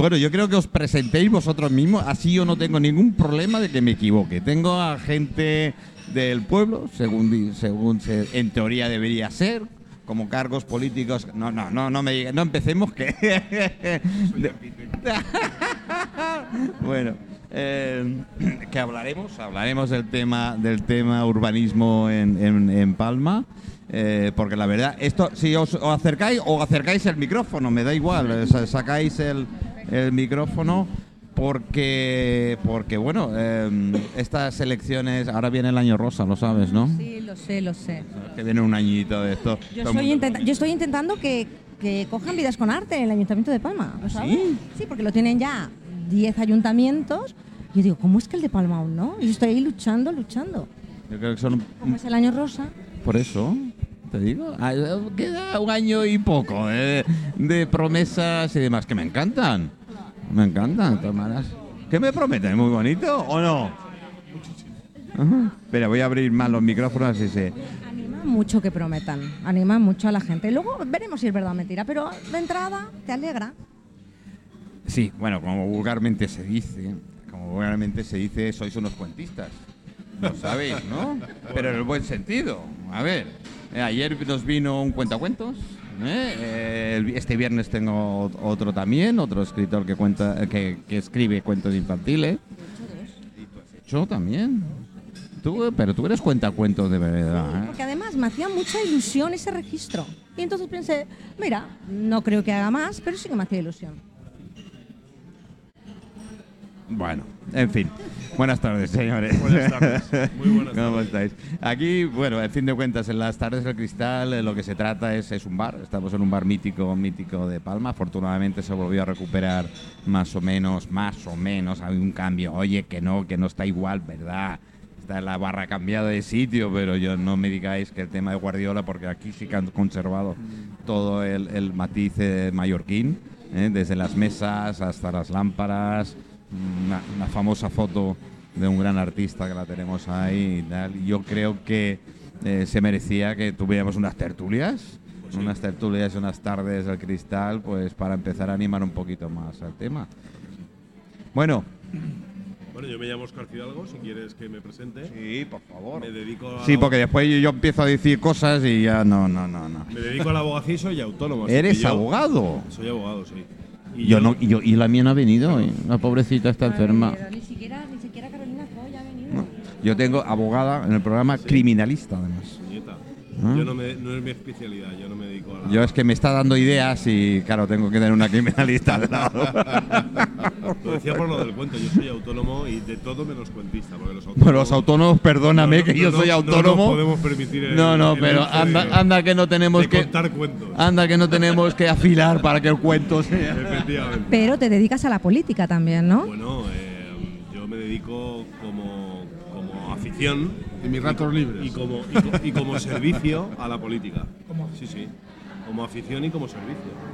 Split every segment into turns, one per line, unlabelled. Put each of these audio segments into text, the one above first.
Bueno, yo creo que os presentéis vosotros mismos, así yo no tengo ningún problema de que me equivoque. Tengo a gente del pueblo, según, según se- en teoría debería ser, como cargos políticos. No, no, no, no me diga- no empecemos que. bueno, eh, que hablaremos, hablaremos del tema del tema urbanismo en, en- en Palma. eh, porque la verdad, esto, si os, os acercáis o acercáis el micrófono, me da igual, sa- sacáis el, el micrófono porque, porque bueno, eh, estas elecciones, ahora viene el año rosa, lo sabes, ¿no?
Sí, lo sé, lo sé.
Que viene un añito de esto.
Yo estoy, intenta- yo estoy intentando que, que cojan vidas con arte en el Ayuntamiento de Palma. ¿lo sabes?
¿Sí?
Sí, porque lo tienen ya 10 ayuntamientos. Yo digo, ¿cómo es que el de Palma aún no? Y yo estoy ahí luchando, luchando.
Yo creo que son
Como es el año rosa.
Por eso, te digo, ah, queda un año y poco eh, de promesas y demás que me encantan. Me encantan, de todas maneras. ¿Qué me prometen? ¿Muy bonito o no? Ajá. Espera, voy a abrir más los micrófonos y se...
Anima mucho que prometan, anima mucho a la gente. Luego veremos si es verdad o mentira, pero de entrada te alegra.
Sí, bueno, como vulgarmente se dice, como vulgarmente se dice, sois unos cuentistas. Lo sabéis, ¿no? Pero en el buen sentido. A ver, eh, ayer nos vino un cuentacuentos. ¿Eh? Eh, este viernes tengo ot- otro también, otro escritor que cuenta, que, que escribe cuentos infantiles. Y tú has hecho también. Tú, pero tú eres cuentacuentos de verdad. ¿eh?
Porque además me hacía mucha ilusión ese registro. Y entonces pensé, mira, no creo que haga más, pero sí que me hacía ilusión.
Bueno, en fin. Buenas tardes, señores.
Buenas tardes. Muy buenas
¿Cómo
tardes.
estáis? Aquí, bueno, en fin de cuentas, en las tardes del cristal eh, lo que se trata es, es un bar. Estamos en un bar mítico, mítico de Palma. Afortunadamente se volvió a recuperar más o menos, más o menos. Hay un cambio. Oye, que no, que no está igual, ¿verdad? Está la barra cambiada de sitio, pero yo no me digáis que el tema de Guardiola, porque aquí sí que han conservado todo el, el matiz eh, mallorquín, ¿eh? desde las mesas hasta las lámparas, una, una famosa foto de un gran artista que la tenemos ahí y tal. Yo creo que eh, se merecía que tuviéramos unas tertulias, unas tertulias unas tardes del cristal, pues para empezar a animar un poquito más al tema. Bueno,
Bueno, yo me llamo Oscar Fidalgo, si quieres que me presente.
sí, por favor.
Me dedico a
Sí, porque después yo, yo empiezo a decir cosas y ya no, no, no, no.
me dedico a la abogacía y soy autónomo.
Eres abogado.
Soy abogado, sí. Y
Yo no, y, yo, y la mía no ha venido, hoy. la pobrecita está enferma.
Ni siquiera, ni siquiera Carolina ha venido.
Yo tengo abogada en el programa criminalista, además. ¿Ah?
Yo no, me, no es mi especialidad, yo no me dedico a la...
Yo es que me está dando ideas y, claro, tengo que tener una criminalista al lado.
Lo decía por lo del cuento, yo soy autónomo y de todo menos cuentista, porque los autónomos...
Bueno, los autónomos, perdóname
No, no,
que yo
no,
soy
no
autónomo.
nos podemos permitir el-
No, no,
el
pero anda,
de-
anda que no tenemos que
contar cuentos.
anda que no tenemos que afilar para que el cuento sea.
Efectivamente.
Pero te dedicas a la política también, ¿no?
Bueno, eh, yo me dedico como, como afición
En mis ratos libres.
y como, y, co- y como servicio a la política. Sí, sí. Como afición y como servicio.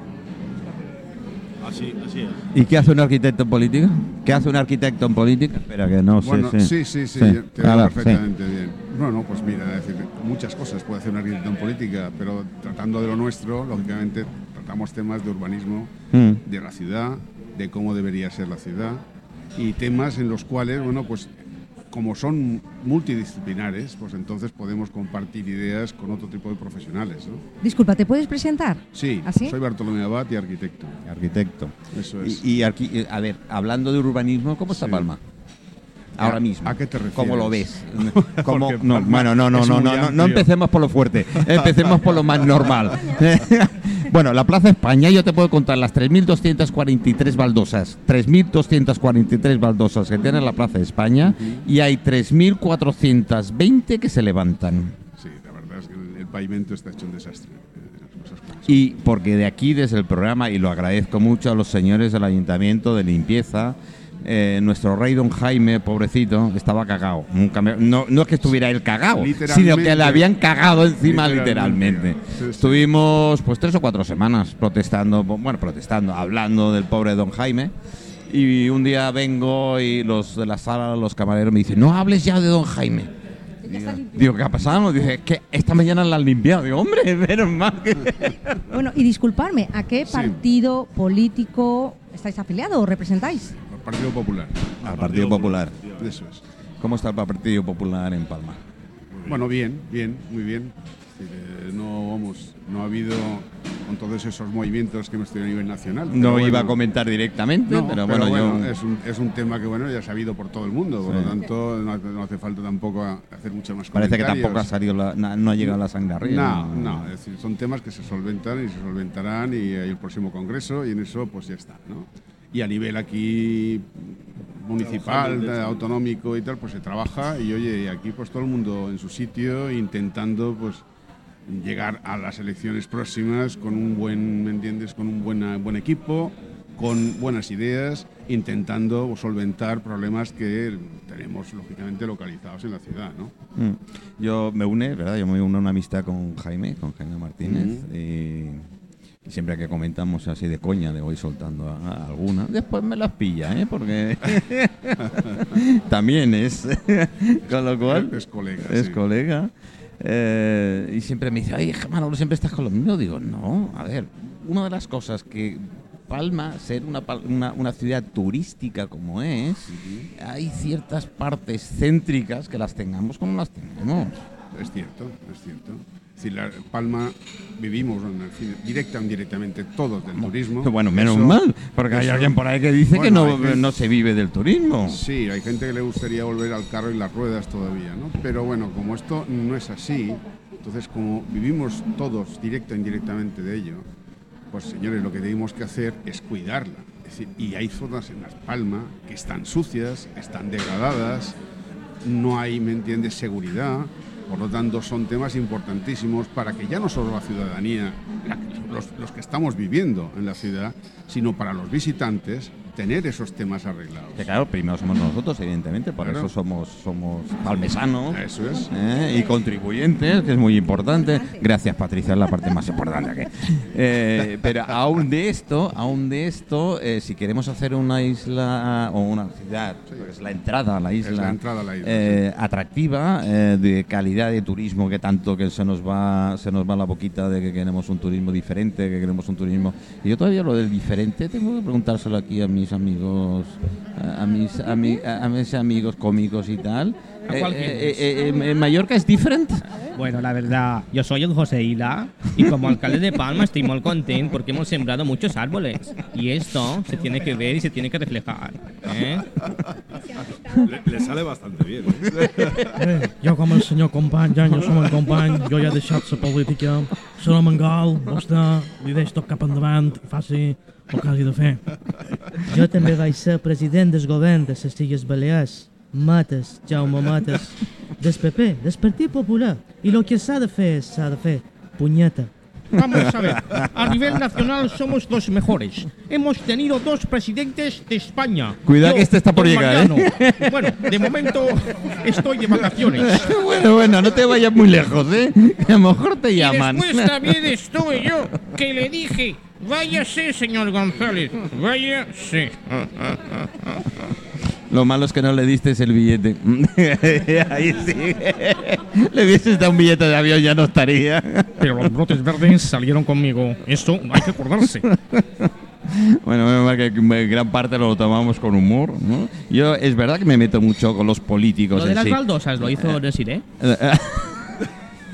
Así, así es.
¿Y qué hace un arquitecto en política? ¿Qué hace un arquitecto en política? Espera que no sé.
Bueno,
sí.
sí, sí, sí,
Sí.
te
sí.
perfectamente bien. Bueno, pues mira, es decir, muchas cosas puede hacer un arquitecto en política, pero tratando de lo nuestro, lógicamente tratamos temas de urbanismo
Mm.
de la ciudad, de cómo debería ser la ciudad y temas en los cuales, bueno, pues como son multidisciplinares, pues entonces podemos compartir ideas con otro tipo de profesionales, ¿no?
Disculpa, ¿te puedes presentar?
Sí,
¿Así?
soy Bartolomé Abad y arquitecto.
Arquitecto.
Eso es.
Y, y arqui- eh, a ver, hablando de urbanismo, ¿cómo está
Sí.
Palma? Ahora
¿A-
mismo.
a qué te
¿Cómo lo
refieres?
ves? ¿Cómo- no, bueno, no, no, no, no, no, no empecemos por lo fuerte. Empecemos por lo más normal. bueno, la Plaza España, yo te puedo contar las 3.243 baldosas. 3.243 baldosas que tiene la Plaza España y hay 3.420 que se levantan.
Sí, la verdad es que el, el pavimento está hecho un desastre. eh.
Y porque de aquí, desde el programa, y lo agradezco mucho a los señores del Ayuntamiento de Limpieza, eh, nuestro rey don Jaime, pobrecito, estaba cagado. Nunca me- no, no es que estuviera él cagado, sino que le habían cagado encima literalmente.
Literalmente. Sí, sí.
Estuvimos pues tres o cuatro semanas protestando, bueno, protestando, hablando del pobre don Jaime. Y un día vengo y los de la sala, los camareros me dicen, no hables ya de don Jaime. Digo, ¿qué ha pasado? Dice, es que esta mañana la han limpiado. Digo, hombre, menos mal que...
Bueno, y disculparme, ¿a qué
Sí.
partido político estáis afiliados o representáis?
Partido Popular.
Al Partido Popular.
Eso es.
¿Cómo está el Partido Popular en Palma?
Bueno, bien, bien, muy bien. Decir, eh, No, vamos, no ha habido con todos esos movimientos que hemos tenido a nivel nacional.
No
pero
iba
bueno,
a comentar directamente,
no,
pero bueno, yo...
es, un, es un tema que bueno ya sabido por todo el mundo, por
Sí.
lo tanto no, hace- no hace falta tampoco hacer mucho más
Parece que tampoco ha salido la- no ha llegado la sangre arriba.
No, no, es decir, son temas que se solventan y se solventarán y hay el próximo congreso y en eso pues ya está, ¿no? Y a nivel aquí municipal, eh, autonómico y tal, pues se trabaja y oye, aquí pues todo el mundo en su sitio intentando pues llegar a las elecciones próximas con un buen, ¿me entiendes? Con un buena, buen equipo, con buenas ideas, intentando solventar problemas que tenemos lógicamente localizados en la ciudad, ¿no?
Mm. Yo me une, ¿verdad? Yo me uno a una amistad con Jaime, con Jaime Martínez. y, y siempre que comentamos así de coña, le voy soltando a, a alguna. Después me las pilla, ¿eh? Porque también es. con lo cual.
Es colega,
Es
sí.
colega. Eh, y siempre me dice, ay, Manolo, siempre estás con lo mío. Digo, no, a ver, una de las cosas que Palma, ser una, una, una ciudad turística como es, hay ciertas partes céntricas que las tengamos como las tenemos.
Es cierto, es cierto. Decir, la Palma vivimos directa o indirectamente todos del turismo.
Bueno, menos
Eso-
mal, porque hay alguien por ahí que dice que no,
gente-
no se vive del turismo.
Sí, hay gente que le gustaría volver al carro y las ruedas todavía, ¿no? Pero bueno, como esto no es así, entonces como vivimos todos directa o indirectamente de ello, pues señores, lo que tenemos que hacer es cuidarla. Es decir, y hay zonas en Las Palmas que están sucias, están degradadas, no hay, ¿me entiendes?, seguridad. Por lo tanto, son temas importantísimos para que ya no solo la ciudadanía, los que estamos viviendo en la ciudad, sino para los visitantes, tener esos temas arreglados.
Que claro, primero somos nosotros, evidentemente, por
Claro.
eso somos, somos palmesanos.
Eso es.
¿eh? y contribuyentes, que es muy importante. Gracias, Patricia, es la parte más importante aquí. Eh, pero aún de esto, aún de esto, eh, si queremos hacer una isla o una ciudad, es la entrada a la isla,
la entrada a la isla,
eh, atractiva, eh, de calidad de turismo, que tanto que se nos va, se nos va la boquita de que queremos un turismo diferente, que queremos un turismo. Y yo todavía lo del diferente tengo que preguntárselo aquí a mis amigos, a, mis, a, mi- a- mis amigos cómicos y tal.
¿A
Eh, eh, eh, eh, ¿En Mallorca es diferente?
Bueno, la verdad, yo soy el José Hila y como alcalde de Palma estoy muy contento porque hemos sembrado muchos árboles y esto se tiene que ver y se tiene que reflejar. ¿eh?
Le, le sale bastante bien. ¿eh?
Eh, jo com el senyor company, ja, jo som el company, jo ja he deixat la política, serà Mangal, vostè li deix tot cap endavant, faci que hagi de fer.
Jo també vaig ser president del govern de les Illes Balears. Mates, Jaume Mates, del PP, del Partit Popular. I el que s'ha de fer, s'ha de fer. Punyeta.
Vamos a ver, a nivel nacional somos los mejores. Hemos tenido dos presidentes de España.
Cuidado que este está por llegar, ¿eh?
Bueno, de momento estoy de vacaciones.
Bueno, bueno, no te vayas muy lejos, ¿eh? A lo mejor te
Y
llaman.
después también estuve yo, que le dije, váyase, señor González, váyase.
Lo malo es que no le diste el billete. Ahí sí. Le hubieses dado un billete de avión, ya no estaría.
Pero los brotes verdes salieron conmigo. Esto hay que acordarse.
Bueno, menos mal que gran parte lo tomamos con humor, ¿no? Yo, es verdad que me meto mucho con los políticos
Lo de
en
las
sí.
baldosas lo hizo Desiree.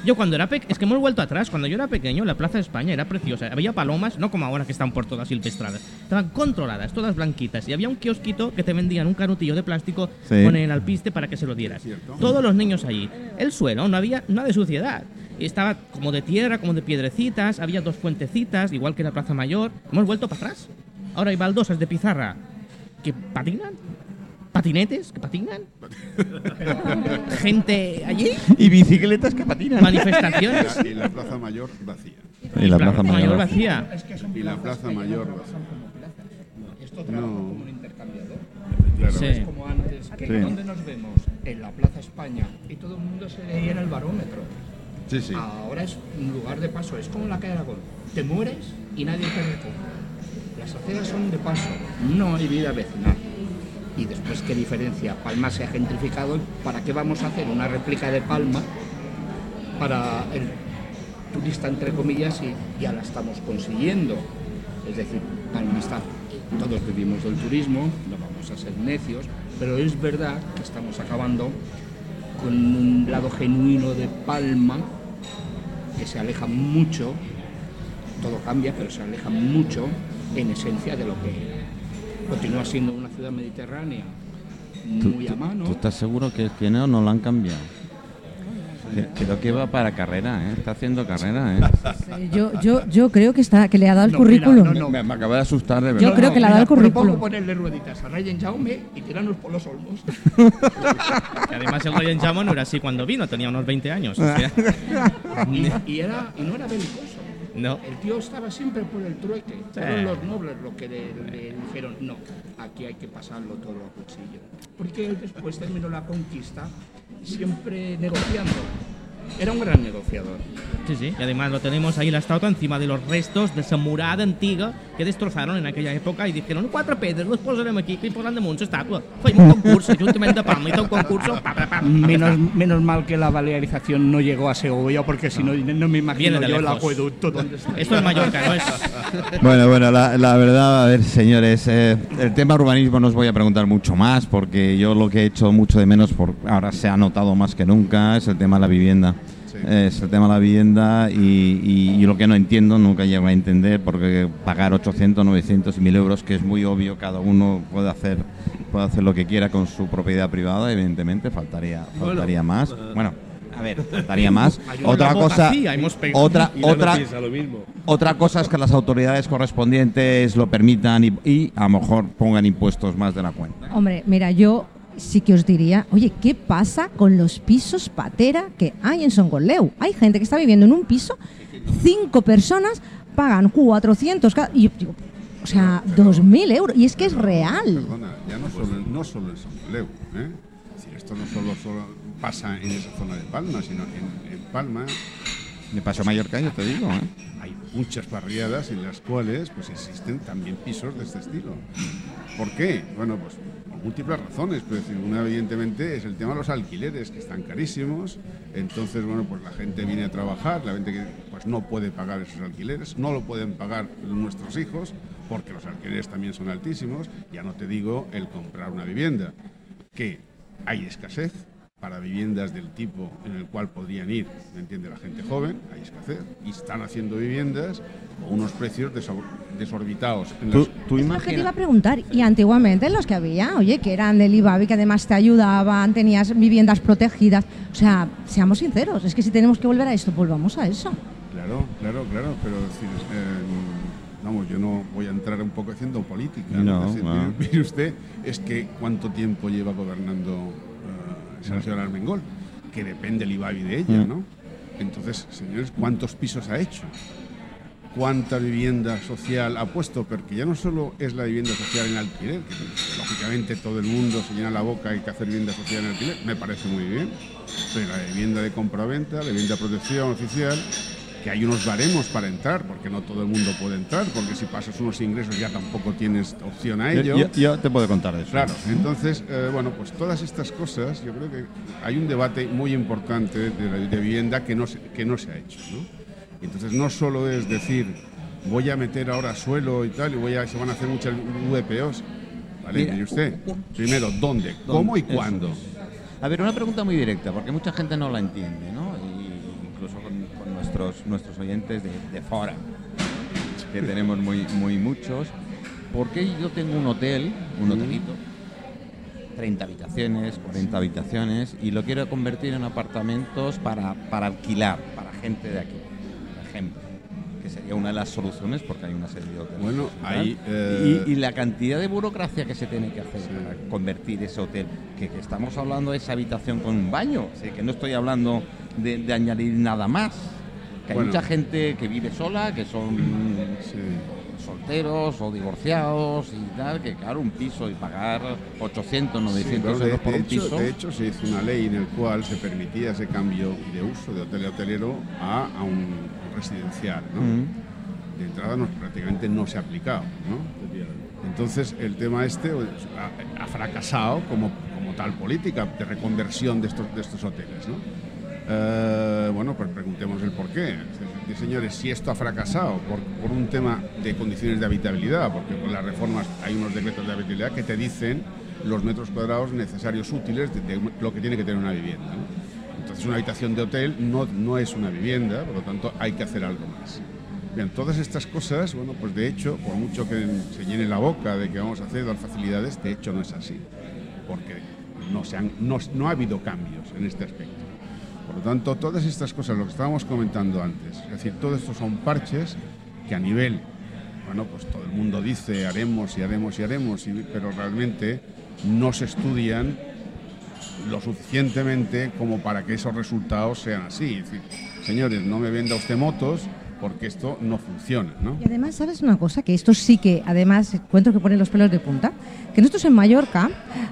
Yo cuando era pequeño, es que hemos vuelto atrás, cuando yo era pequeño la Plaza de España era preciosa. Había palomas, no como ahora que están por todas silvestradas. Estaban controladas, todas blanquitas. Y había un kiosquito que te vendían un canutillo de plástico
Sí.
con el alpiste para que se lo dieras. Todos los niños allí. El suelo, no había nada de suciedad. Estaba como de tierra, como de piedrecitas, había dos fuentecitas, igual que la Plaza Mayor. Hemos vuelto para atrás. Ahora hay baldosas de pizarra que patinan. Patinetes que patinan. Gente allí.
Y bicicletas que patinan.
Manifestaciones.
Y la Plaza Mayor vacía.
Y la Plaza Mayor.
vacía.
Y la Plaza Mayor vacía.
Esto trabaja
No.
como un intercambiador.
Claro.
Sí.
Es como antes, que
Sí.
donde nos vemos, en la Plaza España, y todo el mundo se leía en el barómetro.
Sí, sí.
Ahora es un lugar de paso, es como la calle Aragón. Te mueres y nadie te recoge. Las aceras son de paso, no hay vida vecinal. Y después qué diferencia. Palma se ha gentrificado, ¿para qué vamos a hacer una réplica de Palma para el turista, entre comillas, y ya la estamos consiguiendo? Es decir, Palma está, todos vivimos del turismo, no vamos a ser necios, pero es verdad que estamos acabando con un lado genuino de Palma que se aleja mucho, todo cambia, pero se aleja mucho en esencia de lo que. Continúa siendo una ciudad mediterránea muy a mano.
¿Tú estás seguro que, que no, no lo han cambiado? Que- Creo que va para carrera, ¿eh? Está haciendo carrera, ¿eh?
Yo, yo, yo creo que está que le ha dado el
No, mira,
currículum.
no, no.
Me, me acabo de asustar, de verdad.
Yo creo que le ha dado el
Propongo
currículum.
ponerle rueditas a Ryan Jaume y tirarnos por los olmos.
Y además el Ryan Jamo no era así cuando vino, tenía unos 20 años. o sea,
y, y era, y no era belicoso.
No.
El tío estaba siempre por el trueque. Fueron los nobles los que le, le dijeron, no, aquí hay que pasarlo todo a cuchillo. Porque él después terminó la conquista siempre negociando. Era un gran negociador.
Sí, sí. Y además lo tenemos ahí la estatua encima de los restos de esa murada antiga que destrozaron en aquella època i dijeron quatre pedres, les posarem aquí que hi posaran damunt l'estàtua. Feim un concurs, Ajuntament de Palma, té un concurso. Pa, pa, pa,
Menos, menos mal que la balearización no llegó a Segovia porque si no, no me imagino yo el acueducto donde está.
Esto es Mallorca, ¿no es?
Bueno, bueno, la, la verdad, a ver, señores, eh, el tema urbanismo no os voy a preguntar mucho más, porque yo lo que he hecho mucho de menos, por ahora se ha notado más que nunca, es el tema de la vivienda. Es el tema de la vivienda y, y- y lo que no entiendo, nunca llego a entender, porque pagar 800, 900 y 1000 euros, que es muy obvio, cada uno puede hacer, puede hacer lo que quiera con su propiedad privada, evidentemente, faltaría, faltaría más. Bueno, a ver, faltaría más. Otra cosa,
pegado.
otra, otra,
piensa lo mismo.
otra cosa es que las autoridades correspondientes lo permitan y, y a lo mejor pongan impuestos más de la cuenta.
Hombre, mira, yo sí que os diría, oye, ¿qué pasa con los pisos patera que hay en Songoleu? Hay gente que está viviendo en un piso, cinco personas pagan 400 cada, y yo digo, o sea, 2.000 euros. Y es que es real.
Perdona, ya no solo, no solo en San Leu, ¿eh? Esto no solo, solo pasa en esa zona de Palma, sino en, en Palma
Me pasó Mallorca, yo te digo. ¿eh?
hay muchas barriadas en las cuales pues existen también pisos de este estilo. ¿Por qué? Bueno, pues múltiples razones, pero una evidentemente es el tema de los alquileres que están carísimos, entonces bueno, pues la gente viene a trabajar, la gente que pues no puede pagar esos alquileres, no lo pueden pagar nuestros hijos porque los alquileres también son altísimos, ya no te digo el comprar una vivienda, que hay escasez para viviendas del tipo en el cual podrían ir, ¿me entiende? La gente joven, hay escasez, y están haciendo viviendas con unos precios desor- desorbitados. En
Tú,
las-
tú
Es lo que te iba a preguntar. Y antiguamente los que había, oye, que eran del IBABI, que además te ayudaban, tenías viviendas protegidas. O sea, seamos sinceros, es que si tenemos que volver a esto, volvamos a eso.
Claro, claro, claro, pero decir, eh, vamos, yo no voy a entrar un poco haciendo política.
No,
Es decir,
no.
mire- mire usted, es que cuánto tiempo lleva gobernando señora Armengol, que depende el IBABI de ella,
Mm.
¿no? Entonces, señores, ¿cuántos pisos ha hecho? ¿Cuánta vivienda social ha puesto? Porque ya no solo es la vivienda social en alquiler, que lógicamente todo el mundo se llena la boca, hay que hacer vivienda social en alquiler, me parece muy bien, pero la vivienda de compraventa, la vivienda de protección oficial, que hay unos baremos para entrar, porque no todo el mundo puede entrar, porque si pasas unos ingresos ya tampoco tienes opción a ello.
yo, yo te puedo contar de eso.
Claro, entonces, eh, bueno, pues todas estas cosas, yo creo que hay un debate muy importante de, de vivienda que no, se, que no se ha hecho. ¿no? Entonces, no solo es decir, voy a meter ahora suelo y tal, y voy a, se van a hacer muchas VPOs. ¿Vale?
Mira,
Mire usted, primero, ¿dónde? ¿Cómo y
Eso
cuándo?
es. A ver, una pregunta muy directa, porque mucha gente no la entiende, nuestros, nuestros oyentes de, de fora, que tenemos muy, muy muchos. ¿Por qué yo tengo un hotel, un hotelito, 30 habitaciones, 40 habitaciones, y lo quiero convertir en apartamentos para, para alquilar, para gente de aquí, por ejemplo? Que sería una de las soluciones porque hay una serie de hoteles.
Bueno, ahí, eh,
y, y la cantidad de burocracia que se tiene que hacer para convertir ese hotel, que, que estamos hablando de esa habitación con un baño, o sea, que no estoy hablando de, de añadir nada más. Que hay mucha gente que vive sola, que son
Sí.
solteros o divorciados y tal, que claro, un piso y pagar 800, 900
Sí, pero de,
euros por
de
un
hecho,
piso.
de hecho, se hizo una ley en el cual se permitía ese cambio de uso de hotel y hotelero a, a un residencial. ¿no?
Mm.
De entrada no, prácticamente no se ha aplicado. ¿no? Entonces, el tema este ha, ha fracasado como, como tal política de reconversión de estos, de estos hoteles. ¿no? Eh, bueno, pues preguntemos el por qué. Decir, Señores, si esto ha fracasado por, un tema de condiciones de habitabilidad, porque con las reformas hay unos decretos de habitabilidad que te dicen los metros cuadrados necesarios útiles de, lo que tiene que tener una vivienda. Entonces, una habitación de hotel no, no es una vivienda, por lo tanto, hay que hacer algo más. Bien, todas estas cosas, bueno, pues de hecho, por mucho que se llene la boca de que vamos a hacer las facilidades, de hecho no es así, porque no, se han, no, no ha habido cambios en este aspecto. Por lo tanto, todas estas cosas, lo que estábamos comentando antes, es decir, todo esto son parches que a nivel, bueno, pues todo el mundo dice haremos y haremos y haremos, pero realmente no se estudian lo suficientemente como para que esos resultados sean así. Es decir, señores, no me venda usted motos porque esto no funciona.
Y además, ¿sabes una cosa? Que esto sí que, además, encuentro que pone los pelos de punta. Que nosotros en Mallorca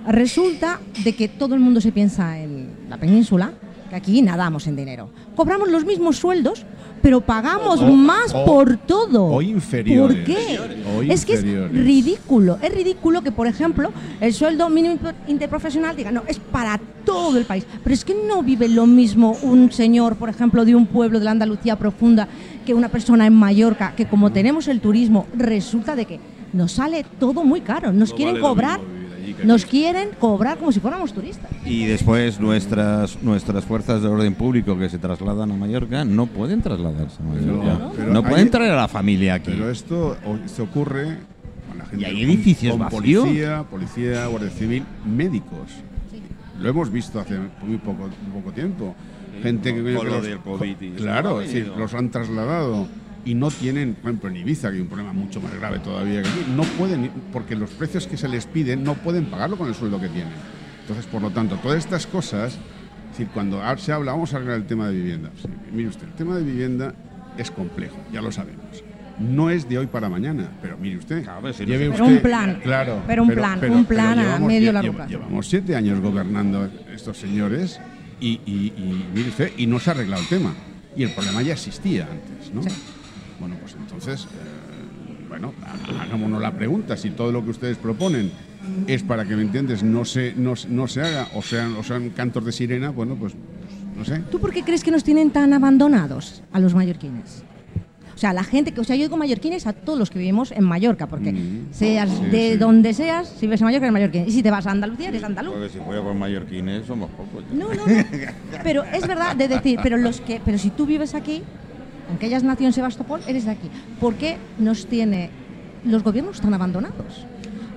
resulta de que todo el mundo se piensa en la península, que aquí nadamos en dinero. Cobramos los mismos sueldos, pero pagamos
O-
más
o-
por todo.
o inferiores.
¿Por qué? Es que es ridículo. Es ridículo que, por ejemplo, el sueldo mínimo interprofesional diga, no, es para todo el país. Pero es que no vive lo mismo un señor, por ejemplo, de un pueblo de la Andalucía profunda que una persona en Mallorca, que como tenemos el turismo, resulta de que nos sale todo muy caro. Nos
No
quieren
vale
cobrar, nos quieren cobrar como si fuéramos turistas.
Y después nuestras nuestras fuerzas de orden público que se trasladan a Mallorca no pueden trasladarse a Mallorca.
No,
pueden
hay-
traer a la familia aquí.
Pero esto, o- esto ocurre con la gente
Y hay
con-
edificios
con policía, policía, guardia civil, médicos. Lo hemos visto hace muy poco, muy poco tiempo. Gente que,
con
que
lo
los-
del COVID
claro, decir, los han trasladado y no tienen, por ejemplo, en Ibiza, que hay un problema mucho más grave todavía que aquí, no pueden, porque los precios que se les piden no pueden pagarlo con el sueldo que tienen. Entonces, por lo tanto, todas estas cosas, es decir, cuando se habla, vamos a hablar del tema de vivienda. Sí, mire usted, el tema de vivienda es complejo, ya lo sabemos. No es de hoy para mañana, pero mire usted,
Claro, si
lleve
Pero
usted-
un plan,
claro,
pero un plan, un plan a
llevamos-
medio largo plazo.
Llevamos siete años gobernando estos señores y, y- y mire usted, y no se ha arreglado el tema. Y el problema ya existía antes, ¿no? Bueno, pues entonces, eh, bueno, hagámonos la pregunta, si todo lo que ustedes proponen es para que, ¿me entiendes?, no se, no, se- no se haga, o sean, o sean cantos de sirena, bueno, pues, pues, no sé.
¿Tú por qué crees que nos tienen tan abandonados a los mallorquines? O sea, la gente que, o sea, yo digo mallorquines a todos los que vivimos en Mallorca, porque
Mm.
seas
Sí,
de
sí.
donde seas, si vives en Mallorca eres mallorquín. Y si te vas a Andalucía eres andaluz.
Porque si fuera por mallorquines somos pocos. ya.
No, no, no. Pero es verdad de decir, pero los que, pero si tú vives aquí, aunque hayas nacido en Sebastopol, eres de aquí. ¿Por qué nos tiene los gobiernos tan abandonados?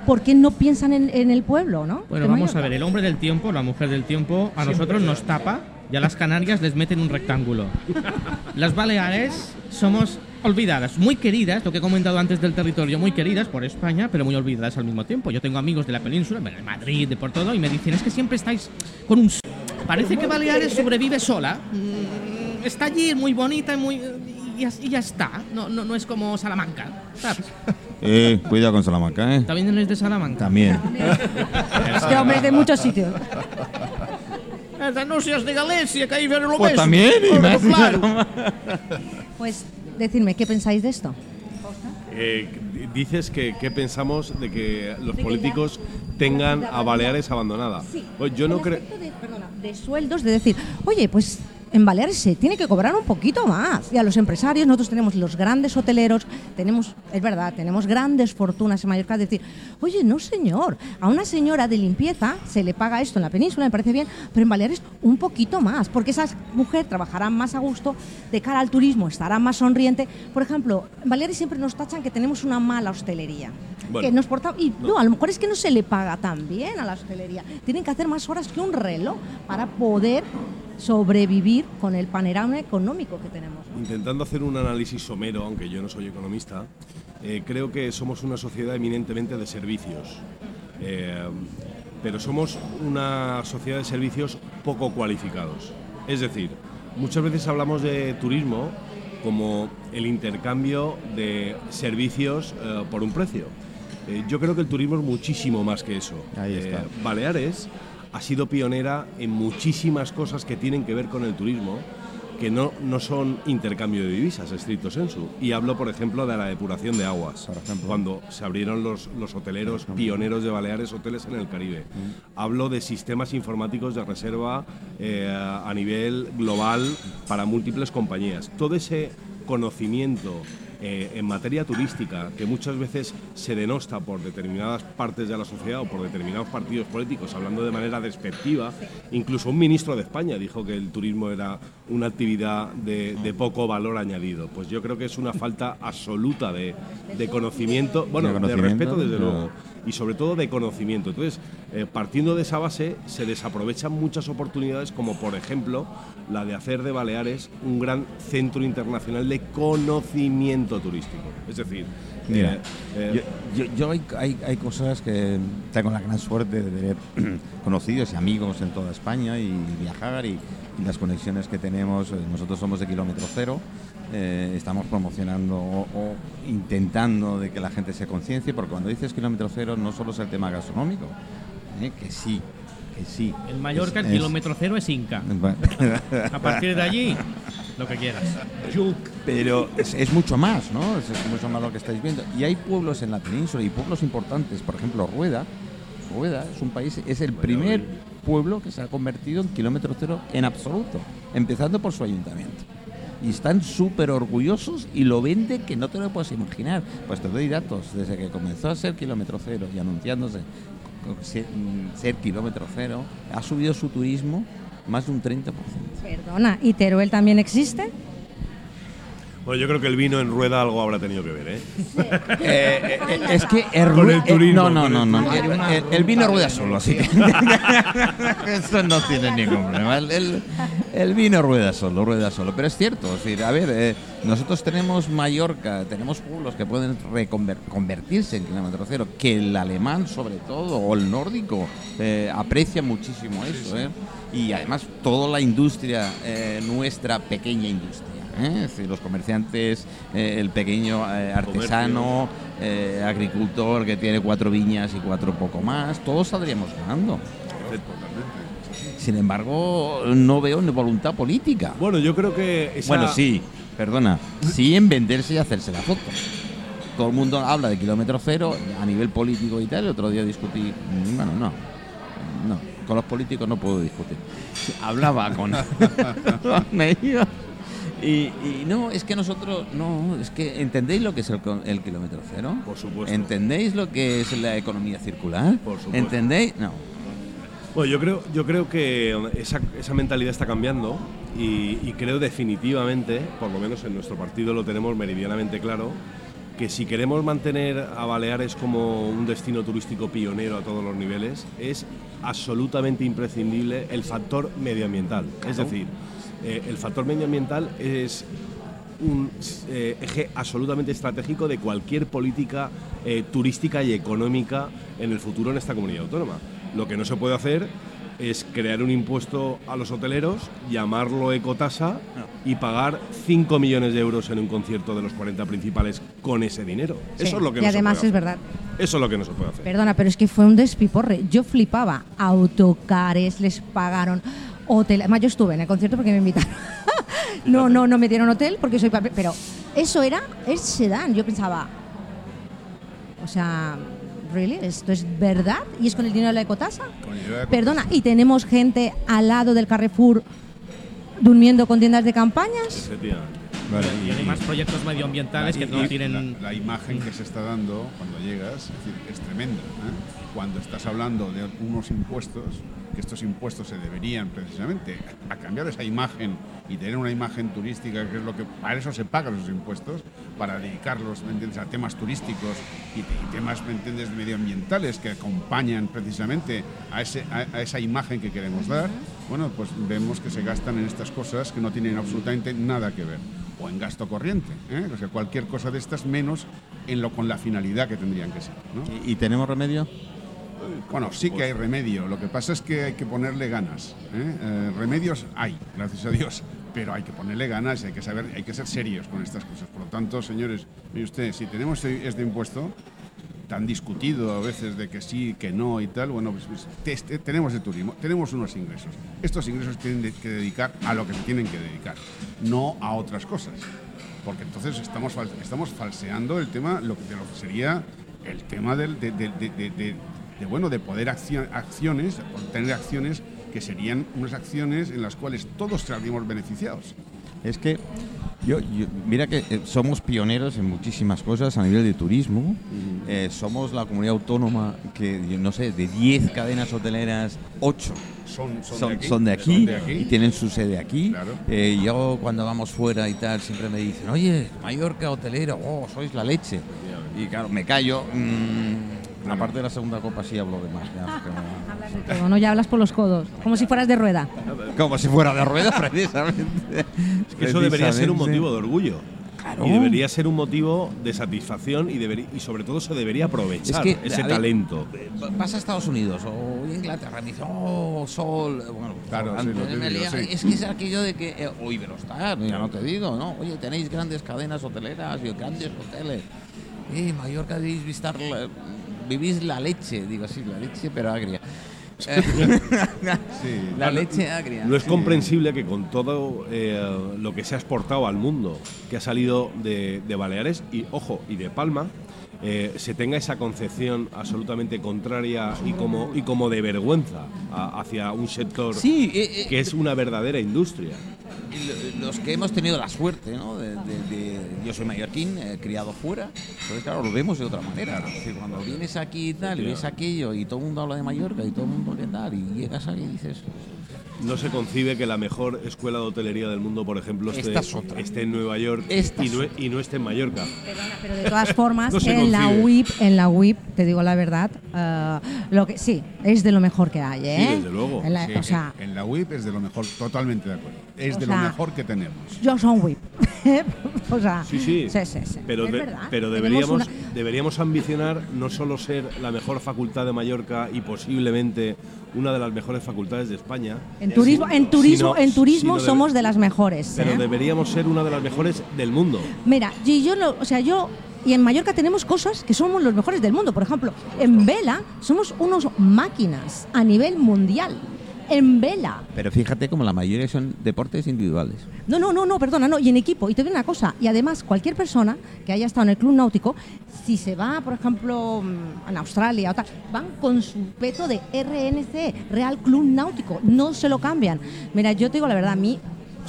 ¿Por qué no piensan en, en el pueblo, no?
Bueno, vamos a ver, el hombre del tiempo, la mujer del tiempo, a nosotros nos tapa y a las Canarias les meten un rectángulo. Las Baleares somos olvidadas, muy queridas, lo que he comentado antes del territorio, muy queridas por España, pero muy olvidadas al mismo tiempo. Yo tengo amigos de la península, de Madrid, de por todo, y me dicen, es que siempre estáis con un... Parece que Baleares sobrevive sola. Está allí, muy bonita y muy... Y ya, y ya está. No, no, no es como Salamanca. ¿sabes?
Eh, cuidado con Salamanca, ¿eh?
¿También eres de Salamanca?
También.
Este hombre es de muchos sitios.
As anuncios de Galicia, que ahí ver lo
Pues
mismo.
también, y más.
claro.
Pues decidme, ¿qué pensáis de esto?
Eh, dices que qué pensamos de que los políticos tengan a Baleares abandonada. Pues yo no creo.
de, perdona, de sueldos, de decir, oye, pues en Baleares se tiene que cobrar un poquito más. Y a los empresarios, nosotros tenemos los grandes hoteleros, tenemos, es verdad, tenemos grandes fortunas en Mallorca, decir, oye, no señor, a una señora de limpieza se le paga esto en la península, me parece bien, pero en Baleares un poquito más, porque esa mujer trabajará más a gusto, de cara al turismo estará más sonriente. Por ejemplo, en Baleares siempre nos tachan que tenemos una mala hostelería.
Bueno,
que nos porta y no. a lo mejor es que no se le paga tan bien a la hostelería. Tienen que hacer más horas que un reloj para poder sobrevivir con el panorama económico que tenemos. ¿no?
Intentando hacer un análisis somero, aunque yo no soy economista, eh, creo que somos una sociedad eminentemente de servicios. Eh, pero somos una sociedad de servicios poco cualificados. Es decir, muchas veces hablamos de turismo como el intercambio de servicios eh, por un precio. Eh, yo creo que el turismo es muchísimo más que eso.
Ahí está.
Eh, Baleares ha sido pionera en muchísimas cosas que tienen que ver con el turismo, que no, no son intercambio de divisas, estricto sensu. Y hablo, por ejemplo, de la depuración de aguas,
Por ejemplo.
cuando se abrieron los, los hoteleros pioneros de Baleares, hoteles en el Caribe. Hablo de sistemas informáticos de reserva eh, a nivel global para múltiples compañías. Todo ese conocimiento eh, en materia turística que muchas veces se denosta por determinadas partes de la sociedad o por determinados partidos políticos, hablando de manera despectiva. Incluso un ministro de España dijo que el turismo era una actividad de, de poco valor añadido. Pues yo creo que es una falta absoluta de, de conocimiento, bueno, de,
conocimiento,
respeto desde
no.
Y sobre todo de conocimiento. Entonces, eh, partiendo de esa base, se desaprovechan muchas oportunidades, como por ejemplo la de hacer de Baleares un gran centro internacional de conocimiento turístico. Es decir,
Mira,
eh, eh,
yo, yo- yo hay, hay- hay cosas que tengo la gran suerte de tener conocidos y amigos en toda España y viajar y, y las conexiones que tenemos. Nosotros somos de kilómetro cero, eh, estamos promocionando o, o intentando de que la gente se conciencie, porque cuando dices kilómetro cero no solo es el tema gastronómico, eh, que sí, que sí.
En Mallorca
Es-
el kilómetro cero es Inca. A partir de allí, lo que quieras.
Pero es, es mucho más, ¿no? Es, es mucho más lo que estáis viendo. Y hay pueblos en la península y pueblos importantes, por ejemplo, Rueda. Rueda es un país, es el primer pueblo que se ha convertido en kilómetro cero en absoluto, empezando por su ayuntamiento. Y están súper orgullosos y lo vende que no te lo puedes imaginar. Pues te doy datos, desde que comenzó a ser kilómetro cero y anunciándose ser, mm, ser kilómetro cero, ha subido su turismo más de un 30%.
Perdona, ¿y Teruel también existe?
Bueno, yo creo que el vino en rueda algo habrá tenido que ver. ¿eh?
Eh, eh, es que el,
Con el
eh,
turismo,
no, no, no,
el
no. El, el- el vino rueda solo, así que eso no tiene ningún problema. El, el- el vino rueda solo, rueda solo. Pero es cierto, es decir, a ver, eh, nosotros tenemos Mallorca, tenemos pueblos que pueden convertirse en kilómetro cero, que el alemán sobre todo o el nórdico eh, aprecia muchísimo eso, ¿eh? Y además toda la industria eh, nuestra pequeña industria. ¿Eh? Decir, los comerciantes, eh, el pequeño eh, artesano, agricultor que tiene cuatro viñas y cuatro poco más, todos saldríamos ganando. Sin embargo, no veo ni voluntad política.
Bueno, yo creo que esa-
Bueno, sí, perdona, sí en venderse y hacerse la foto. Todo el mundo habla de kilómetro cero a nivel político y tal. El otro día discutí, mm, bueno, no, no, con los políticos no puedo discutir. Hablaba con, con ellos y, y no, es que nosotros, no, es que ¿entendéis lo que es el kilómetro cero?
Por supuesto.
¿Entendéis lo que es la economía circular?
Por supuesto.
¿Entendéis? No.
Bueno, yo creo, yo creo que esa, esa mentalidad está cambiando y, y creo definitivamente, por lo menos en nuestro partido lo tenemos meridianamente claro, que si queremos mantener a Baleares como un destino turístico pionero a todos los niveles, es absolutamente imprescindible el factor medioambiental. Es decir, eh, el factor medioambiental es un eh, eje absolutamente estratégico de cualquier política eh, turística y económica en el futuro en esta comunidad autónoma. Lo que no se puede hacer es crear un impuesto a los hoteleros, llamarlo ecotasa y pagar 5 millones de euros en un concierto de los 40 principales con ese dinero.
Sí,
Eso es lo que
y
no
además
se
es
puede
verdad.
hacer. Eso es lo que no se puede hacer.
Perdona, pero es que fue un despiporre. Yo flipaba. Autocares, les pagaron hotel. Además, yo estuve en el concierto porque me invitaron. no, no, no me dieron hotel porque soy papel. Pero eso era el sedán. Yo pensaba, o sea, ¿really? ¿Esto es verdad? ¿Y es con el dinero de la ecotasa?
Con el dinero de la
Perdona, y tenemos gente al lado del Carrefour durmiendo con tiendas de campañas.
Efectivamente.
Y además proyectos medioambientales que
Y-
no
y
tienen...
La, la imagen que se está dando cuando llegas es, decir, es tremenda. ¿eh? Cuando estás hablando de unos impuestos, que estos impuestos se deberían precisamente a cambiar esa imagen y tener una imagen turística, que es lo que para eso se pagan los impuestos, para dedicarlos ¿me entiendes? a temas turísticos y, y temas ¿me entiendes? medioambientales que acompañan precisamente a, ese, a, a esa imagen que queremos dar, bueno, pues vemos que se gastan en estas cosas que no tienen absolutamente nada que ver o en gasto corriente, ¿eh? o sea, cualquier cosa de estas menos en lo con la finalidad que tendrían que ser. ¿no?
¿Y, y tenemos remedio?
Bueno, sí que hay remedio, lo que pasa es que hay que ponerle ganas. ¿eh? Eh, remedios hay, gracias a Dios, pero hay que ponerle ganas y hay que saber, hay que ser serios con estas cosas. Por lo tanto, señores, mire usted, si tenemos este, este impuesto tan discutido a veces de que sí, que no y tal, bueno, pues, pues, este- tenemos el turismo, tenemos unos ingresos. Estos ingresos tienen que dedicar a lo que se tienen que dedicar. no a otras cosas. Porque entonces estamos, estamos falseando el tema lo que, de lo que sería el tema del- de, de- de- bueno, de poder accio- acciones, por tener acciones que serían unas acciones en las cuales todos saldríamos beneficiados.
Es que yo, yo- mira que eh, somos pioneros en muchísimas cosas a nivel de turismo. Eh, somos la comunidad autónoma que, no sé, de 10 cadenas hoteleras, 8
Son, son,
son,
de aquí,
son de aquí,
son de aquí.
y tienen su sede aquí.
Claro.
Eh, yo cuando vamos fuera y tal siempre me dicen, oye, Mallorca hotelero, oh, sois la leche. Y claro, me callo. mm, aparte de la segunda copa sí hablo de más. ya,
Hablas de todo, ¿no? Ya hablas por los codos, como si fueras de rueda.
como si fuera de ruedas, precisamente.
Es que eso debería ser un motivo de orgullo. Y debería ser un motivo de satisfacción y, debería, y sobre todo se debería aprovechar
Es que,
ese
a ver,
talento.
Vas a Estados Unidos o Inglaterra y me dices, oh, sol. Bueno,
Claro,
sol,
sí, lo
me
típico,
lía-
sí.
Es que es aquello de que, eh, o Iberostar, ya no te digo, ¿no? Oye, tenéis grandes cadenas hoteleras y grandes hoteles. Eh, Mallorca debéis visitar, vivís la leche. Digo, sí, la leche, pero agria. Eh, la leche agria.
No es comprensible que con todo eh, lo que se ha exportado al mundo, que ha salido de, de Baleares y, ojo, y de Palma, eh, se tenga esa concepción absolutamente contraria y como, y como de vergüenza a- hacia un sector
Sí, eh,
que es una verdadera industria.
Los que hemos tenido la suerte, ¿no? De, de- de- yo soy mallorquín, eh, criado fuera, entonces claro, lo vemos de otra manera. Es decir, cuando vienes aquí y tal, y ves aquello, y todo el mundo habla de Mallorca, y todo el mundo qué tal, y llegas aquí y dices,
No se concibe que la mejor escuela de hotelería del mundo, por ejemplo, esté,
es
en Nueva York y no, y no esté en Mallorca.
Perdona, pero de todas formas,
No
en la. WIP, en la WIP, te digo la verdad, eh, lo que sí, es de lo mejor que hay, ¿eh?
desde luego.
En la-
Sí,
o sea,
en la WIP es de lo mejor, totalmente de acuerdo. Es
O
de
sea,
lo mejor que tenemos.
yo soy WIP. o sea,
Sí, sí.
sí, sí, sí.
Pero, de- pero deberíamos,
una-
deberíamos ambicionar no solo ser la mejor facultad de Mallorca y posiblemente una de las mejores facultades de España.
En turismo, en turismo,
sino-
en turismo
debe-
somos de las mejores.
Pero
¿eh?
deberíamos ser una de las mejores del mundo.
Mira, y yo, lo- o sea, yo y en Mallorca tenemos cosas que somos los mejores del mundo. Por ejemplo, en vela somos unos máquinas a nivel mundial. En vela.
pero fíjate como la mayoría son deportes individuales.
No, no, no, no, perdona, no. Y en equipo. Y te digo una cosa. Y además, cualquier persona que haya estado en el club náutico, si se va, por ejemplo, mm, en Australia o tal, van con su peto de RNC, Real Club Náutico. No se lo cambian. Mira, yo te digo la verdad, a mí,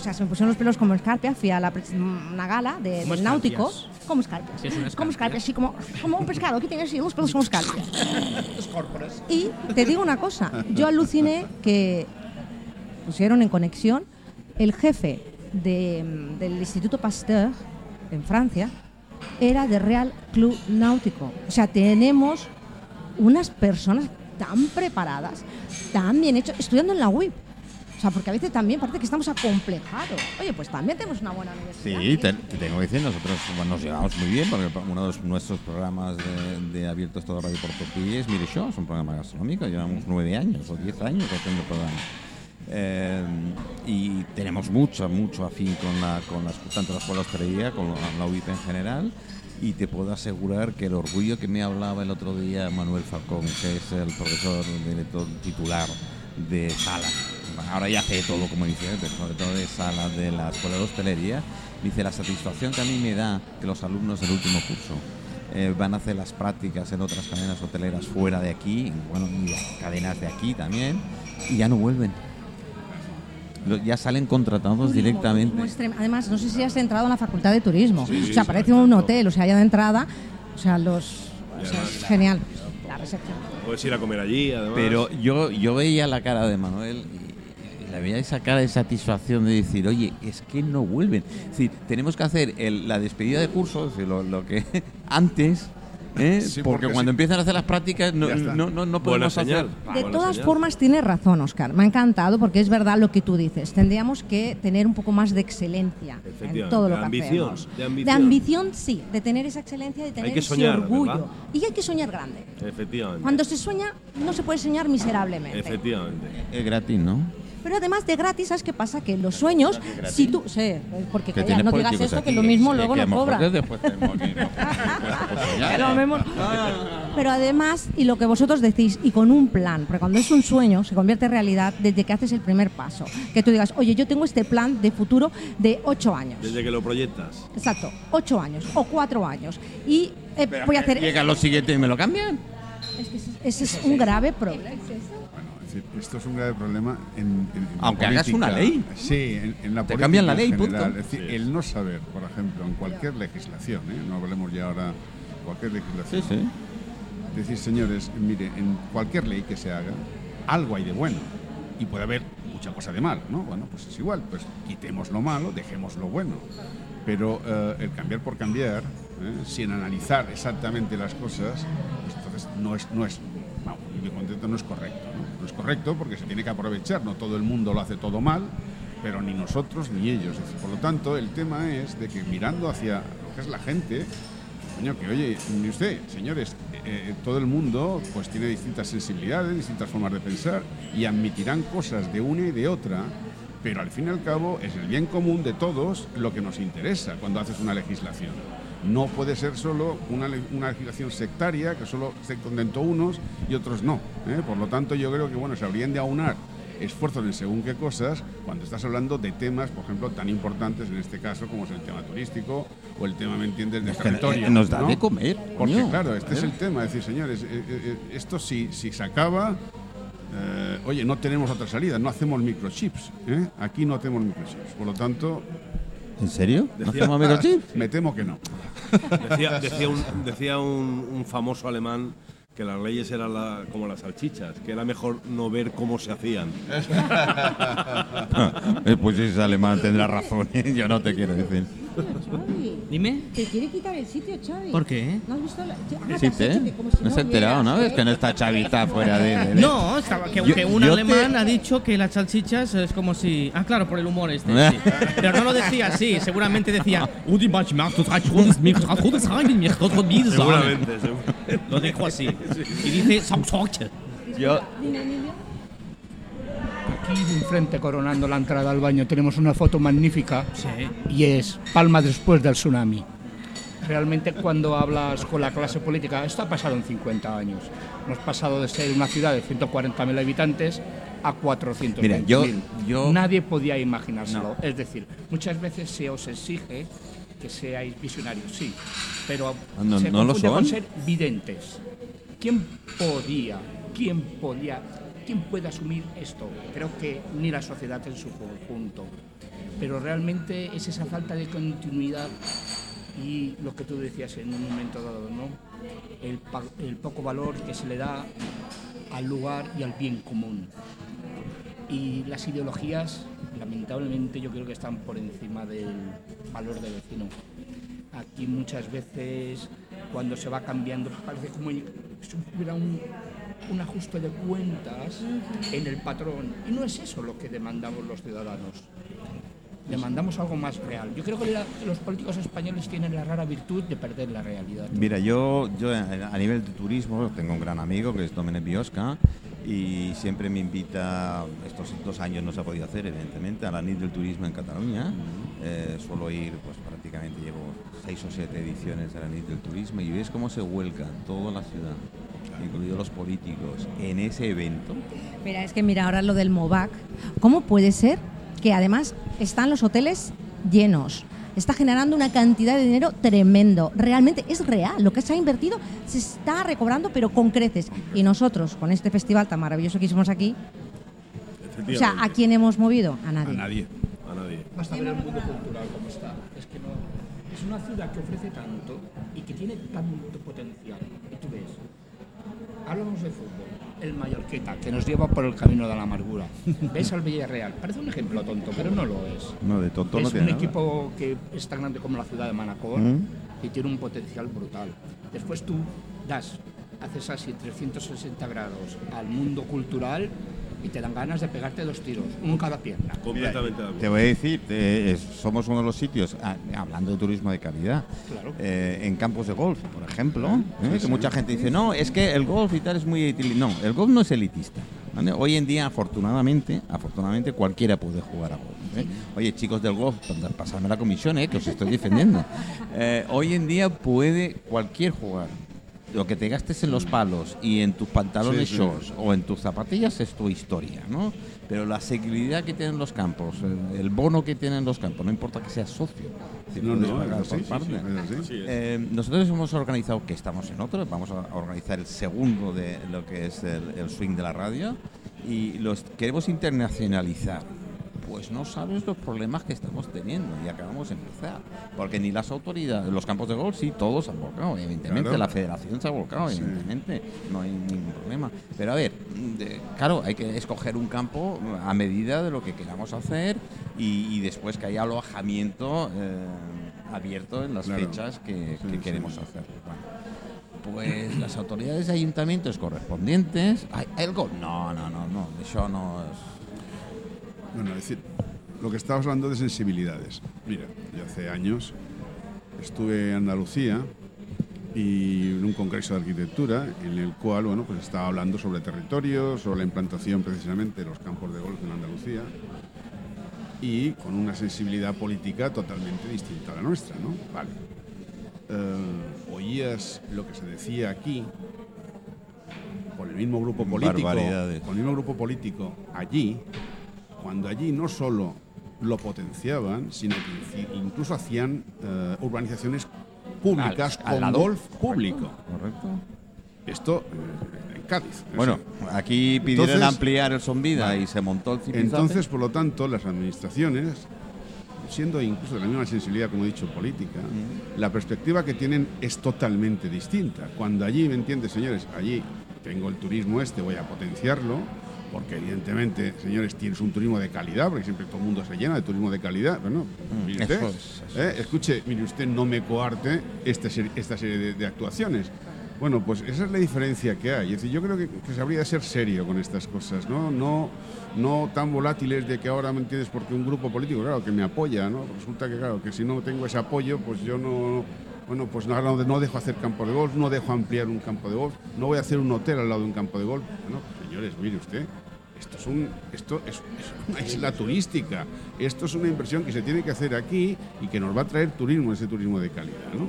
sea, se me pusieron los pelos como escarpia. Fui a la, una gala de,
¿Cómo
del náutico. Como escarpias.
¿Qué es una
Como
escarpia?
escarpias, así como, como un pescado que tiene así los pelos como escarpias. Y te digo una cosa, yo aluciné que pusieron en conexión el jefe de, del Instituto Pasteur en Francia era de Real Club Náutico. O sea, tenemos unas personas tan preparadas, tan bien hechas, estudiando en la UIP. Sea, porque a veces también parece que estamos acomplejados. Oye, pues también tenemos una buena universidad.
Sí, te, te tengo que decir, nosotros nos llevamos muy bien, porque uno de nuestros programas de, de Abiertos Todo Radio Portopí es Mire Show, es un programa gastronómico, llevamos nueve años o diez años haciendo el programa. Eh, y tenemos mucho, mucho afín con, la, con las, tanto la escuela de hostelería como la UIP en general. Y te puedo asegurar que el orgullo que me hablaba el otro día Manuel Falcón, que es el profesor director titular de sala, ahora ya hace todo como dice, pero sobre todo de sala de la escuela de hostelería, dice la satisfacción que a mí me da que los alumnos del último curso eh, van a hacer las prácticas en otras cadenas hoteleras fuera de aquí, bueno, y las cadenas de aquí también, y ya no vuelven. Ya salen contratados
Turismo,
directamente.
turismo Además, no sé si has entrado en la facultad de turismo.
Sí, sí,
o sea,
sí,
parece un hotel, o sea, ya de entrada, o sea, los. O sea, es genial. La recepción.
Puedes ir a comer allí, además.
Pero yo, yo veía la cara de Manuel y, le veía esa cara de satisfacción de decir, oye, es que no vuelven. Es decir, tenemos que hacer el- la despedida de curso, es decir, lo, lo que antes, ¿eh?
Sí,
porque,
porque
cuando
sí.
empiezan a hacer las prácticas no, podemos hacer.
señal.
De
Buena
todas
señal.
formas, tienes razón, Oscar. Me ha encantado porque es verdad lo que tú dices. Tendríamos que tener un poco más de excelencia en todo lo
de
que
ambición,
hacemos.
de ambición.
De ambición, sí. De tener esa excelencia, de tener
que
ese
soñar,
orgullo.
¿verdad?
Y hay que soñar grande.
Efectivamente.
Cuando se sueña, no se puede soñar miserablemente.
Efectivamente.
Es gratis, ¿no?
Pero además de gratis, ¿sabes qué pasa? Que los sueños, si tú... Sí, porque
Que
calla, no digas esto,
aquí,
que lo mismo
que-
luego
que lo
cobra. pero además, y lo que vosotros decís, y con un plan, porque cuando es un sueño se convierte en realidad desde que haces el primer paso. Que tú digas, oye, yo tengo este plan de futuro de ocho años.
Desde que lo proyectas.
Exacto, ocho años o cuatro años. Y eh, voy a hacer...
Llega lo siguiente y me lo cambian.
Es que ese- ese es un grave problema.
Decir, esto es un grave problema en, en- en la
Aunque hagas
política.
una ley.
Sí, en, en la
Te
política
cambian la ley,
general.
punto.
Es decir, el no saber, por ejemplo, en cualquier legislación, ¿eh? no hablemos ya ahora cualquier legislación.
Sí, sí.
Decir, señores, mire, en cualquier ley que se haga, algo hay de bueno. Y puede haber mucha cosa de mal, ¿no? Bueno, pues es igual, pues quitemos lo malo, dejemos lo bueno. Pero eh, el cambiar por cambiar, ¿eh? sin analizar exactamente las cosas, pues entonces no es, no es, vamos, mi contento no es correcto, ¿no? Es correcto porque se tiene que aprovechar, no todo el mundo lo hace todo mal, pero ni nosotros ni ellos. Por lo tanto, el tema es de que mirando hacia lo que es la gente, Coño, que oye, ni usted, señores, eh, todo el mundo pues tiene distintas sensibilidades, distintas formas de pensar y admitirán cosas de una y de otra, pero al fin y al cabo es el bien común de todos lo que nos interesa cuando haces una legislación. No puede ser solo una, una legislación sectaria que solo se contentó unos y otros no. ¿eh? Por lo tanto, yo creo que bueno, se habrían de aunar esfuerzos en según qué cosas cuando estás hablando de temas, por ejemplo, tan importantes en este caso como es el tema turístico o el tema, ¿me entiendes?, de territorio.
eh, nos da
¿no?
de comer,
Porque
coño.
claro, este es el tema, es decir, señores, eh, esto si, si se acaba, eh, oye, no tenemos otra salida, no hacemos microchips, ¿eh? aquí no hacemos microchips, por lo tanto,
¿En serio? ¿No
Decía-
hacemos microchips?
me temo que no.
Decía, decía un, decía un, un famoso alemán que las leyes eran la- como las salchichas, que era mejor no ver cómo se hacían.
Eh, pues si es alemán tendrá razón, ¿eh? yo no te quiero decir.
Dime.
Te quiere quitar el sitio, Xavi.
¿Por qué?
¿No has visto la... Ah, como si
No se ha enterado, ¿no? Es que no está Chavita fuera de... de-
No, estaba, que,
Yo-
que un alemán
te-
ha dicho que las salchichas es como si. Ah, claro, por el humor este. sí. Pero no lo decía así, seguramente decía.
Seguramente, seguramente.
Lo dijo así. Y dice.
Yo,
Aquí enfrente, coronando la entrada al baño, tenemos una foto magnífica
Sí.
y es Palma después del tsunami. Realmente cuando hablas con la clase política, esto ha pasado en 50 años. Hemos pasado de ser una ciudad de 140.000 habitantes a 400.000.
Mira, yo- yo-
Nadie podía imaginárselo. Es decir, muchas veces se os exige que seáis visionarios, sí, pero
Ah, no-
se
no lo
con ser videntes. ¿Quién podía, quién podía, quién puede asumir esto? Creo que ni la sociedad en su conjunto. Pero realmente es esa falta de continuidad y lo que tú decías en un momento dado, ¿no? El, poco valor que se le da al lugar y al bien común. Y las ideologías, lamentablemente, yo creo que están por encima del valor del vecino. Aquí muchas veces, cuando se va cambiando, parece como si hubiera un, un ajuste de cuentas en el patrón. Y no es eso lo que demandamos los ciudadanos. Demandamos algo más real. Yo creo que los políticos españoles tienen la rara virtud de perder la realidad.
Mira, yo, yo a a nivel de turismo tengo un gran amigo que es Domènec Biosca y siempre me invita, estos dos años no se ha podido hacer evidentemente, a la NIT del turismo en Cataluña. Eh, suelo ir, pues prácticamente llevo seis o siete ediciones de la NIT del turismo y ves cómo se vuelca toda la ciudad, incluidos los políticos, en ese evento.
Mira, es que mira ahora lo del MOVAC. ¿Cómo puede ser que además están los hoteles llenos? Está generando una cantidad de dinero tremendo. Realmente es real. Lo que se ha invertido se está recobrando, pero con creces. Y nosotros, con este festival tan maravilloso que hicimos aquí, o sea, ¿a quién hemos movido? A
A
nadie.
nadie.
A nadie.
Basta ver el mundo cultural como está. Es que no. Es una ciudad que ofrece tanto y que tiene tanto potencial. Y tú ves. Hablamos de fútbol. El Mallorqueta, que nos lleva por el camino de la amargura. Ves al Villarreal. Parece un ejemplo tonto, pero no lo es.
No, de tonto no
es
tiene
un
nada.
equipo que es tan grande como la ciudad de Manacor
Mm.
y tiene un potencial brutal. Después tú das, haces así 360 grados al mundo cultural y te dan ganas de pegarte dos tiros, uno en cada pierna.
Completamente de
Te
acuerdo.
voy a decir, eh, es- somos uno de los sitios, ah, hablando de turismo de calidad,
Claro.
eh, en campos de golf, por ejemplo, ¿eh? que mucha gente dice, no, es que el golf y tal es muy elitista. No, el golf no es elitista. ¿vale? Hoy en día, afortunadamente, afortunadamente cualquiera puede jugar a golf. ¿eh? Oye, chicos del golf, pasarme la comisión, ¿eh? que os estoy defendiendo. Eh, hoy en día puede cualquier jugar. Lo que te gastes en los palos y en tus pantalones
Sí, sí.
shorts o en tus zapatillas es tu historia, ¿no? Pero la seguridad que tienen los campos, el, el bono que tienen los campos, no importa que seas socio.
No, no,
pagar por
sí,
parte. Eh, nosotros hemos organizado, que estamos en otro, vamos a organizar el segundo de lo que es el, el swing de la radio y los queremos internacionalizar. Pues no sabes los problemas que estamos teniendo y acabamos de empezar. Porque ni las autoridades, los campos de golf, sí, todos han volcado, evidentemente.
Claro.
La federación se ha volcado,
Sí.
evidentemente. No hay ningún problema. Pero a ver, de- claro, hay que escoger un campo a medida de lo que queramos hacer y, y después que haya alojamiento eh, abierto en las
Claro.
fechas que,
Sí,
que
sí.
queremos hacer. Bueno, pues las autoridades de ayuntamientos correspondientes. Ay, ¿El golf? No, no, no, no. Eso no es.
Bueno, es decir, lo que estabas hablando de sensibilidades. Mira, yo hace años estuve en Andalucía y en un congreso de arquitectura en el cual, bueno, pues estaba hablando sobre territorios, sobre la implantación precisamente de los campos de golf en Andalucía y con una sensibilidad política totalmente distinta a la nuestra, ¿no? Vale. Eh, oías lo que se decía aquí por el mismo grupo político, con el mismo grupo político allí, cuando allí no solo lo potenciaban, sino que incluso hacían eh, urbanizaciones públicas
Al- al
con golf público.
Correcto.
Esto eh, en Cádiz.
Bueno, aquí pidieron
Entonces-
ampliar el Sonvida
Vale.
y se montó el zipizape.
Entonces, por lo tanto, las administraciones, siendo incluso de la misma sensibilidad, como he dicho, política, la perspectiva que tienen es totalmente distinta. Cuando allí, ¿me entiendes, señores? Allí tengo el turismo este, voy a potenciarlo, porque evidentemente, señores, tienes un turismo de calidad, porque siempre todo el mundo se llena de turismo de calidad. Bueno, mire usted,
eso es, eso
¿eh? escuche, mire usted, no me coarte esta serie, esta serie de, de actuaciones. Bueno, pues esa es la diferencia que hay. Es decir, yo creo que, que se habría de ser serio con estas cosas, ¿no? No, no tan volátiles de que ahora, ¿me entiendes? Porque un grupo político, claro, que me apoya, ¿no? Resulta que, claro, que si no tengo ese apoyo, pues yo no... Bueno, pues no, no, no dejo hacer campo de golf, no dejo ampliar un campo de golf, no voy a hacer un hotel al lado de un campo de golf. Bueno, señores, mire usted, esto es, un, esto es, es una isla turística. Esto es una inversión que se tiene que hacer aquí y que nos va a traer turismo, ese turismo de calidad, ¿no?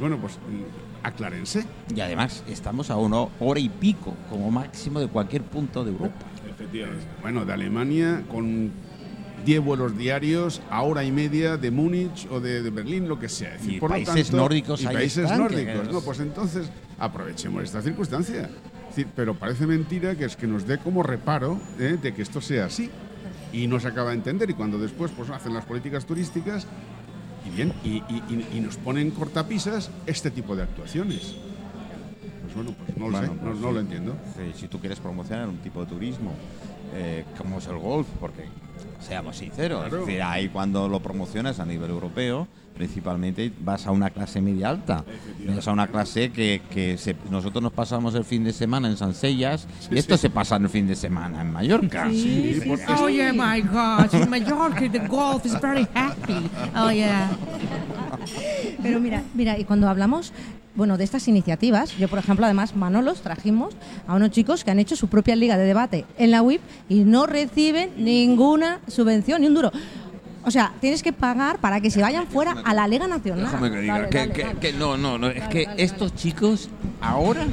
Bueno, pues mm, aclárense.
Y además estamos a una hora y pico como máximo de cualquier punto de Europa.
Efectivamente.
Bueno, de Alemania con 10 vuelos diarios a hora y media de Múnich o de, de Berlín, lo que sea. Es decir,
Y países nórdicos
y países
están,
nórdicos. No, pues entonces aprovechemos esta circunstancia. Decir, pero parece mentira que es que nos dé como reparo ¿eh? de que esto sea así. Y no se acaba de entender. Y cuando después pues, hacen las políticas turísticas y bien, y, y- y- y nos ponen cortapisas este tipo de actuaciones. Pues bueno, pues no lo
Bueno,
sé, no-
pues
no,
sí.
lo entiendo.
Sí, si tú quieres promocionar un tipo de turismo eh, como es el golf, porque seamos sinceros,
Claro.
es decir, ahí cuando lo promocionas a nivel europeo, principalmente vas a una clase media alta, vas a una clase que, que se- nosotros nos pasamos el fin de semana en Sansellas y esto se pasa el fin de semana en Mallorca.
Sí, porque
Oh yeah, my God! In Mallorca, the golf is very happy. Oh yeah.
Pero mira, mira, y cuando hablamos, bueno, de estas iniciativas, yo por ejemplo, además, Manolos trajimos a unos chicos que han hecho su propia liga de debate en la WIP y no reciben ninguna subvención, ni un duro. O sea, tienes que pagar para que se vayan fuera a la Liga Nacional.
Déjame que diga,
Dale,
que,
dale,
que-
dale.
que no, no, no, es que estos chicos ahora,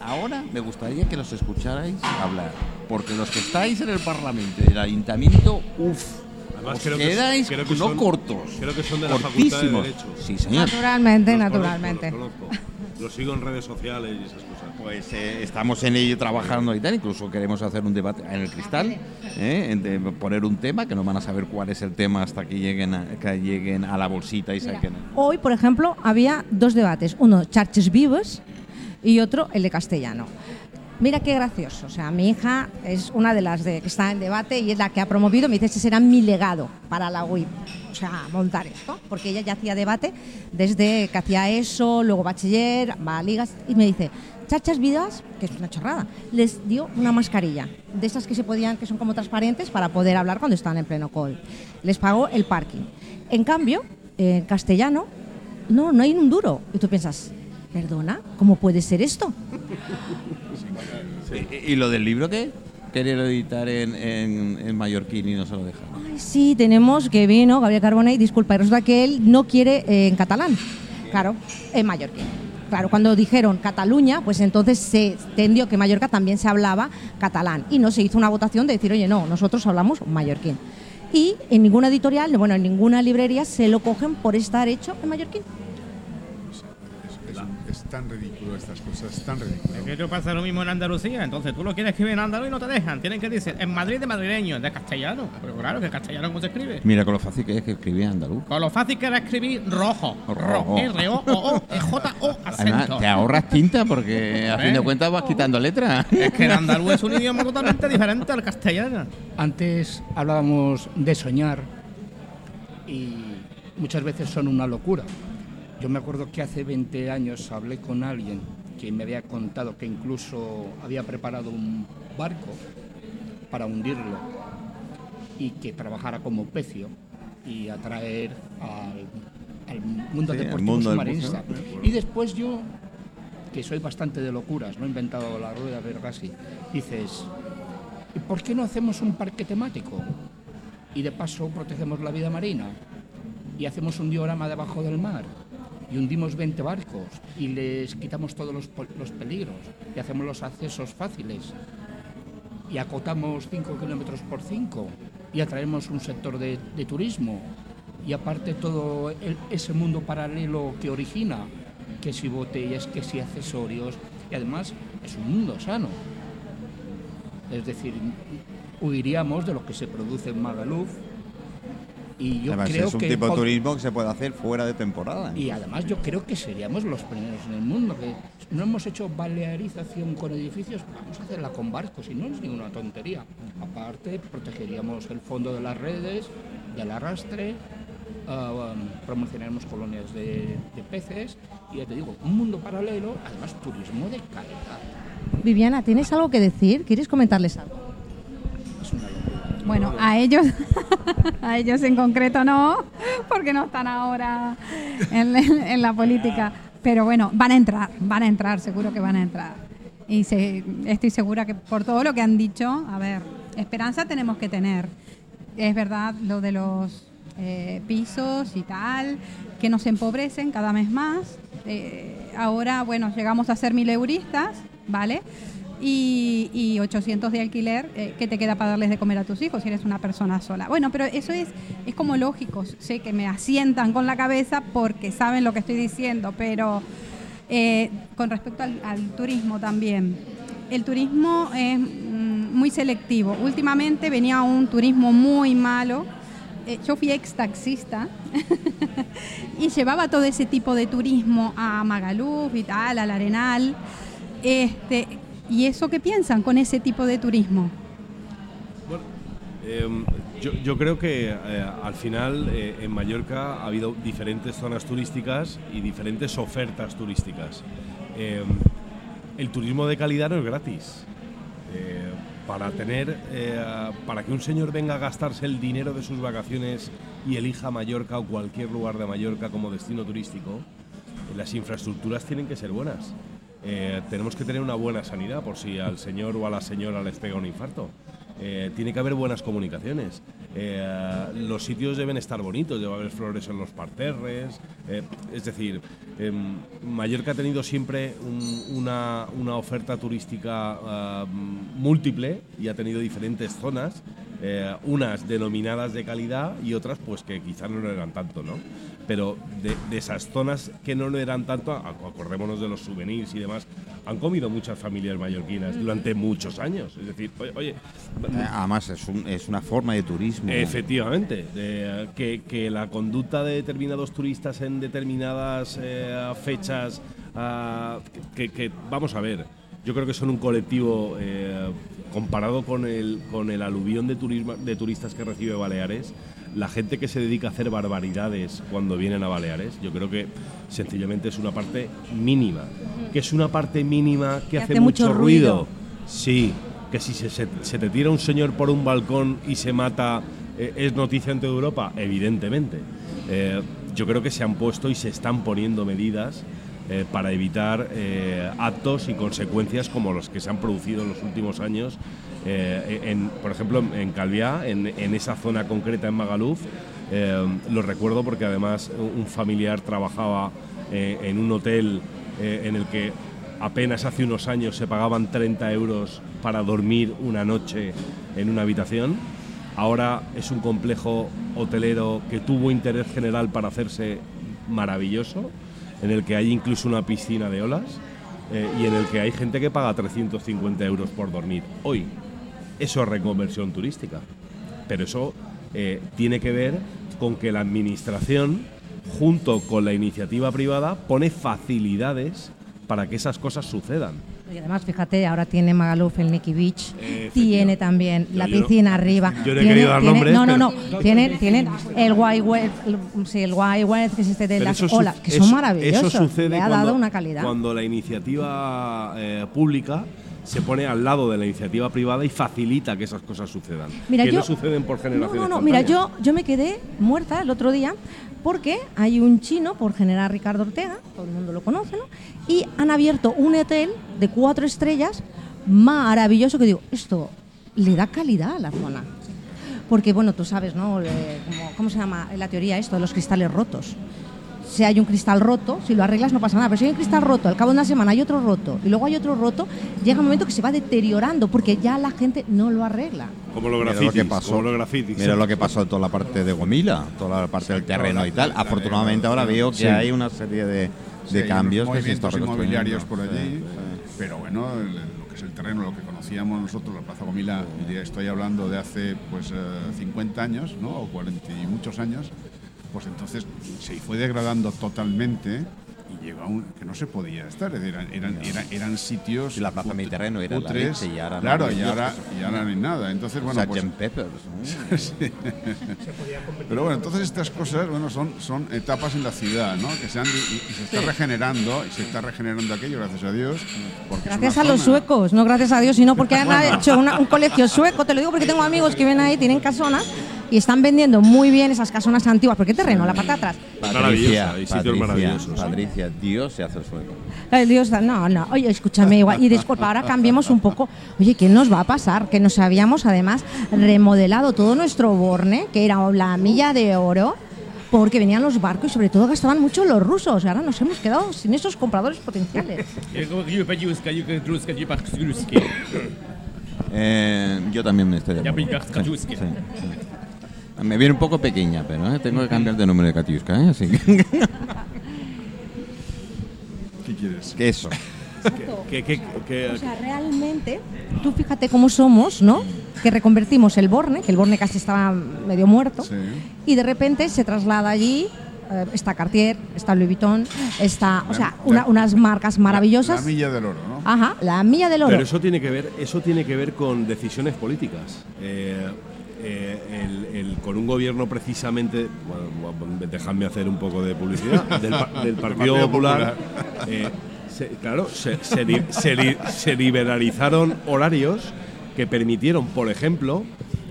ahora me gustaría que los escucharais hablar, porque los que estáis en el Parlamento y el Ayuntamiento, uff,
Además,
os
creo que-
quedáis
creo que
no
son-
cortos,
creo que son de la Facultad de
cortísimos.
Derecho.
Sí, señor.
Naturalmente,
Los
naturalmente.
Conozco, los conozco. Los sigo en redes sociales y esas cosas.
Pues eh, estamos en ello trabajando y tal, incluso queremos hacer un debate en el cristal, ¿eh? en de poner un tema, que no van a saber cuál es el tema hasta que lleguen a, que lleguen a la bolsita y
Mira,
saquen...
hoy, por ejemplo, había dos debates, uno charches vivos y otro el de castellano. Mira qué gracioso, o sea, mi hija es una de las que está en debate y es la que ha promovido, me dice, ese será mi legado para la WIP, o sea, montar esto, porque ella ya hacía debate desde que hacía eso, luego bachiller, va a ligas, y me dice, Chachas Vidas, que es una chorrada, les dio una mascarilla, de esas que se podían, que son como transparentes para poder hablar cuando están en pleno call. Les pagó el parking. En cambio, en castellano, no, no hay un duro. Y tú piensas, perdona, ¿cómo puede ser esto?
¿Y, y lo del libro qué? Quería editar en, en, en mallorquín y no se lo dejan.
Ay, sí, tenemos que vino Gabriel Carbonell, disculpa, y resulta que él no quiere eh, en catalán. Claro, en mallorquín. claro, cuando dijeron Cataluña, pues entonces se entendió que Mallorca también se hablaba catalán y no se hizo una votación de decir, oye, no, nosotros hablamos mallorquín. Y en ninguna editorial, bueno, en ninguna librería se lo cogen por estar hecho en mallorquín.
Tan ridículo estas cosas, es tan ridículo.
Es que no pasa lo mismo en Andalucía, entonces tú lo quieres escribir en andaluz y no te dejan. Tienen que decir en Madrid de madrileño, de castellano. Pero claro, que castellano cómo se escribe.
Mira con lo fácil que es que escribía en andaluz.
Con lo fácil que era escribir rojo.
Rojo.
R-O-O-O, J-O,
Además,
acento.
te ahorras tinta porque a fin de cuentas vas quitando letras.
Es que el andaluz es un idioma totalmente diferente al castellano.
Antes hablábamos de soñar y muchas veces son una locura. Yo me acuerdo que hace 20 años hablé con alguien que me había contado que incluso había preparado un barco para hundirlo y que trabajara como pecio y atraer al, al mundo
Sí,
deportivo submarinista. Y después yo, que soy bastante de locuras, no he inventado la rueda Vergasi, dices, ¿y por qué no hacemos un parque temático? Y de paso protegemos la vida marina y hacemos un diorama debajo del mar y hundimos 20 barcos y les quitamos todos los, los peligros y hacemos los accesos fáciles y acotamos 5 kilómetros por 5 y atraemos un sector de, de turismo y aparte todo ese mundo paralelo que origina, que si botellas, que si accesorios y además es un mundo sano. Es decir, huiríamos de lo que se produce en Magaluf y yo
Además,
creo
es un
que
tipo de turismo que se puede hacer fuera de temporada.
y además yo creo que seríamos los primeros en el mundo, que no hemos hecho balearización con edificios, vamos a hacerla con barcos y no es ninguna tontería. Aparte, protegeríamos el fondo de las redes, del arrastre, um, promocionaremos colonias de, de peces y ya te digo, un mundo paralelo, además turismo de calidad.
Viviana, ¿tienes algo que decir? ¿Quieres comentarles algo?
Bueno, a ellos, a ellos en concreto no, porque no están ahora en, la política. Pero bueno, van a entrar, van a entrar, seguro que van a entrar. Y estoy segura que por todo lo que han dicho, a ver, esperanza tenemos que tener. Es verdad lo de los eh, pisos y tal, que nos empobrecen cada vez más. Eh, ahora, bueno, llegamos a ser mil euristas, ¿vale? Y, y 800 de alquiler eh, que te queda para darles de comer a tus hijos si eres una persona sola. Bueno, pero eso es, es como lógico. Sé que me asientan con la cabeza porque saben lo que estoy diciendo, pero eh, con respecto al, turismo también. El turismo es mm, muy selectivo. Últimamente venía un turismo muy malo. Eh, yo fui ex taxista y llevaba todo ese tipo de turismo a Magaluf y tal, al Arenal. Este, ¿Y eso qué piensan con ese tipo de turismo?
Bueno, em, yo, creo que eh, al final eh, en Mallorca ha habido diferentes zonas turísticas y diferentes ofertas turísticas. Em, el turismo de calidad no es gratis. Eh, para tener, para que un señor venga a gastarse el dinero de sus vacaciones y elija Mallorca o cualquier lugar de Mallorca como destino turístico, las infraestructuras tienen que ser buenas. Eh, tenemos que tener una buena sanidad por si al señor o a la señora les pega un infarto. Eh, tiene que haber buenas comunicaciones. Eh, los sitios deben estar bonitos, debe haber flores en los parterres. es decir, em, Mallorca ha tenido siempre un- una, una oferta turística ah, múltiple y ha tenido diferentes zonas, eh, unas denominadas de calidad y otras pues que quizás no lo eran tanto, ¿no? Pero de, de esas zonas que no lo eran tanto, acordémonos de los souvenirs y demás, han comido muchas familias mallorquinas durante muchos años. Es decir, oye, oye,
Eh, Además, es, un- es una forma de turismo.
Efectivamente, que, que la conducta de determinados turistas en determinadas eh, fechas, ah, que, que- vamos a ver, yo creo que son un colectivo eh, comparado con el, con el aluvión de, turismo, de turistas que recibe Baleares, la gente que se dedica a hacer barbaridades cuando vienen a Baleares, yo creo que sencillamente es una parte mínima, que es una parte mínima que, hace, mucho, ruido. Sí, que si se, se- se te tira un señor por un balcón y se mata, eh, ¿es noticia en toda Europa? Evidentemente. Eh, yo creo que se han puesto y se están poniendo medidas eh, para evitar eh, actos y consecuencias como los que se han producido en los últimos años. eh, por ejemplo, en Calviá, en, en esa zona concreta en Magaluf, lo recuerdo porque además un familiar trabajaba en un hotel en el que apenas hace unos años se pagaban 30 euros para dormir una noche en una habitación. Ahora es un complejo hotelero que tuvo interés general para hacerse maravilloso, en el que hay incluso una piscina de olas eh, y en el que hay gente que paga 350 euros por dormir. Hoy, eso es reconversión turística. Pero eso eh, tiene que ver con que la administración, junto con la iniciativa privada, pone facilidades para que esas cosas sucedan.
Y además, fíjate, ahora tiene Magaluf el Nicky Beach,
Eh,
tiene también
Yo-
la
yo no-
piscina arriba.
yo no he
tiene-
querido dar
tiene-
nombres,
No, no, no.
pero-
Tienen, tienen el Wild West, el- sí, el Wild West, que es este de las
eso
olas, que
eso-
son maravillosos.
Eso sucede
ha
cuando,
dado una calidad.
cuando la iniciativa eh, pública se pone al lado de la iniciativa privada y facilita que esas cosas sucedan.
Mira,
que
yo-
no suceden por
No,
generaciones.
no, no. Mira,
espontáneas.
yo, yo me quedé muerta el otro día porque hay un chino por generar Ricardo Ortega, todo el mundo lo conoce, ¿no? Y han abierto un hotel de cuatro estrellas maravilloso que digo, esto le da calidad a la zona. Porque, bueno, tú sabes, ¿no? ¿Cómo se llama la teoría esto de los cristales rotos? Si hay un cristal roto, si lo arreglas no pasa nada. Pero si hay un cristal roto, al cabo de una semana hay otro roto y luego hay otro roto, llega un momento que se va deteriorando porque ya la gente no lo arregla.
Como los
Mira lo
grafitis.
que pasó,
como los grafitis.
mira lo que pasó en toda la parte de Gomila, toda la parte del terreno y tal. Afortunadamente ahora veo que
Sí.
hay una serie de, de
Sí, hay
cambios que se están
inmobiliarios por allí,
Sí, sí.
pero bueno, el- lo que es el terreno, lo que conocíamos nosotros, la Plaza Gomila, estoy hablando de hace pues eh, 50 años, ¿no? O 40 y muchos años, pues entonces se fue degradando totalmente y llegó a un que no se podía estar, eran, eran, eran, eran sitios
Y la Plaza Mediterráneo era la
putres,
leche y ahora no
claro,
hay
y ahora, y ahora no hay nada. Entonces, bueno, pues.
Peppers. ¿no?
Sí. Pero bueno, entonces estas cosas bueno, son, son etapas en la ciudad, ¿no? Que se han, y, y se está regenerando, y se está regenerando aquello, gracias a Dios.
Gracias a los
zona-
suecos, no gracias a Dios, sino porque han hecho una- un colegio sueco. Te lo digo porque tengo amigos que ven ahí, tienen casonas y están vendiendo muy bien esas casonas antiguas. ¿Por qué terreno? La parte de atrás.
Maravillosa, hay sitios
Patricia,
maravillosos.
Patricia, Dios se hace el sueco.
Ay, Dios, no, no. Oye, escúchame igual. Y disculpa, ahora cambiemos un poco. Oye, ¿qué nos va a pasar? Que nos habíamos además remodelado todo nuestro borne, que era la milla de oro, porque venían los barcos y sobre todo gastaban mucho los rusos. Ahora nos hemos quedado sin esos compradores potenciales.
Eh, yo también me estoy de acuerdo. sí, sí. Me viene un poco pequeña, pero ¿eh? tengo que cambiar de número de Katiuska, ¿eh? Así que,
¿Qué quieres?
que eso.
Que- que- que-
O sea, realmente, tú fíjate cómo somos, ¿no? Que reconvertimos el Borne, que el Borne casi estaba medio muerto,
Sí.
y de repente se traslada allí. eh, está Cartier, está Louis Vuitton, está, o
La-
sea,
la-
una- unas marcas maravillosas.
La milla del oro, ¿no?
Ajá, la milla del oro.
Pero eso tiene que ver, eso tiene que ver con decisiones políticas. Eh, eh, el- el- con un gobierno precisamente, bueno, dejadme hacer un poco de publicidad, del, del Partido Popular. eh, se- claro, se, se li- se li- se liberalizaron horarios que permitieron, por ejemplo,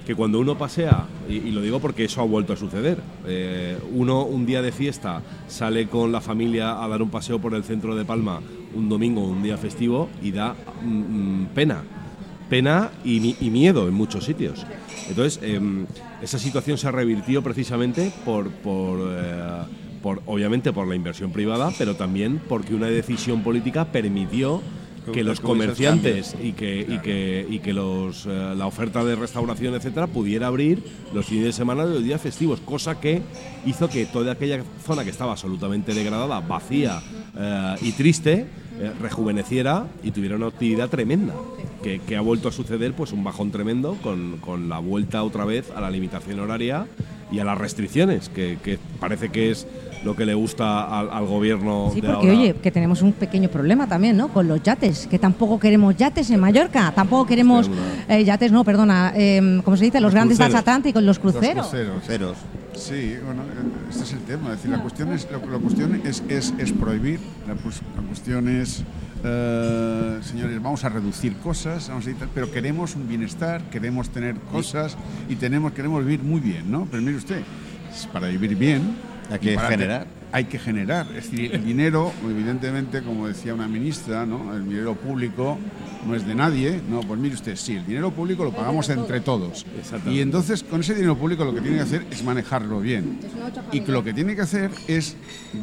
que cuando uno pasea, y, y lo digo porque eso ha vuelto a suceder, eh, uno un día de fiesta sale con la familia a dar un paseo por el centro de Palma un domingo, un día festivo, y da mm, mm, pena. Pena y, y miedo en muchos sitios. Entonces, em, esa situación se revirtió precisamente por, por, eh, por, obviamente, por la inversión privada, pero también porque una decisión política permitió que los comerciantes y que, y que, y que los, eh, la oferta de restauración, etcétera, pudiera abrir los fines de semana y los días festivos, cosa que hizo que toda aquella zona que estaba absolutamente degradada, vacía eh, y triste, eh, rejuveneciera y tuviera una actividad tremenda. Que, que ha vuelto a suceder pues un bajón tremendo con, con la vuelta otra vez a la limitación horaria y a las restricciones, que, que parece que es lo que le gusta al, al gobierno
Sí,
de
porque
ahora.
oye, que tenemos un pequeño problema también, ¿no? Con los yates, que tampoco queremos yates en Mallorca, tampoco queremos eh, yates, no, perdona, eh, ¿cómo se dice? Los, grandes
cruceros.
transatlánticos, los
Los
cruceros.
cruceros.
Ceros.
Sí, bueno, este es el tema. Es decir, la cuestión es, la, la cuestión es, es, es prohibir, la, pues- la cuestión es, eh, señores, vamos a reducir cosas, vamos a tal, pero queremos un bienestar, queremos tener cosas y tenemos, queremos vivir muy bien, ¿no? Pero mire usted, para vivir bien
Hay que generar.
te- hay que generar. Es decir, el dinero, evidentemente, como decía una ministra, ¿no? el dinero público no es de nadie. No, pues mire usted, sí, el dinero público lo pagamos entre todos. Y entonces, con ese dinero público lo que tiene que hacer es manejarlo bien. Y lo que tiene que hacer es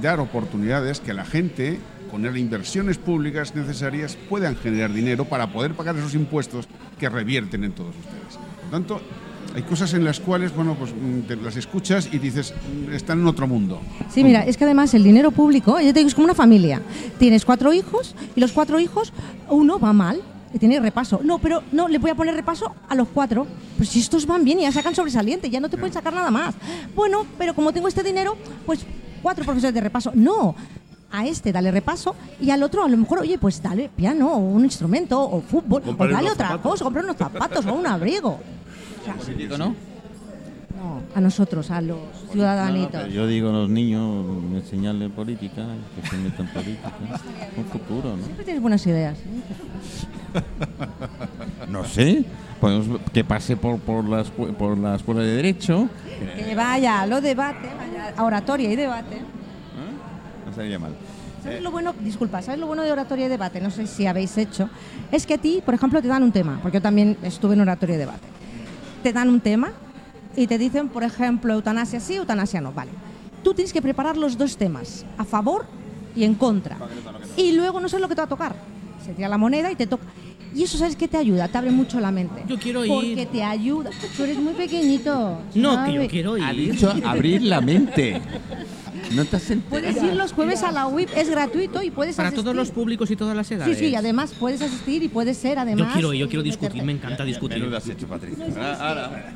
dar oportunidades que la gente las inversiones públicas necesarias puedan generar dinero para poder pagar esos impuestos que revierten en todos ustedes. Por tanto, hay cosas en las cuales, bueno, pues mm, te las escuchas y dices, mm, están en otro mundo.
Sí, mira, es que además el dinero público, yo te digo, es como una familia. Tienes cuatro hijos y los cuatro hijos, uno va mal y tiene repaso. No, pero no, le voy a poner repaso a los cuatro. Pues si estos van bien y ya sacan sobresaliente, ya no te pueden sacar nada más. Bueno, pero como tengo este dinero, pues cuatro profesores de repaso. No, a este dale repaso y al otro a lo mejor, oye, pues dale piano o un instrumento o fútbol o dale otra
zapatos.
cosa, comprar unos zapatos o un abrigo.
¿Político no?
No, a nosotros, a los ciudadanitos.
Yo digo a los niños, enseñarles política, que se metan en política. Un futuro, ¿no?
Siempre tienes buenas ideas. ¿eh?
No sé. Pues que pase por, por, la, por la escuela de Derecho.
Que vaya a lo debate, vaya a oratoria y debate.
Sería mal.
¿Sabes lo bueno? Disculpa, ¿sabes lo bueno de oratoria y debate? No sé si habéis hecho. Es que a ti, por ejemplo, te dan un tema, porque yo también estuve en oratoria y debate. Te dan un tema y te dicen, por ejemplo, eutanasia sí, eutanasia no. Vale. Tú tienes que preparar los dos temas, a favor y en contra. Y luego no sabes lo que te va a tocar. Se tira la moneda y te toca. Y eso, ¿sabes qué te ayuda? Te abre mucho la mente.
Yo quiero
Porque
ir.
te ayuda. Tú eres muy pequeñito.
No, que yo quiero
Ha
ir.
dicho abrir la mente. No te has
Puedes ir los jueves a la UIP, es gratuito y puedes
Para
asistir.
todos los públicos y todas las
Sí,
edades.
sí, y además puedes asistir y puedes ser además.
Yo quiero ir, yo quiero discutir, me encanta discutir.
Menudo has hecho, Patricia.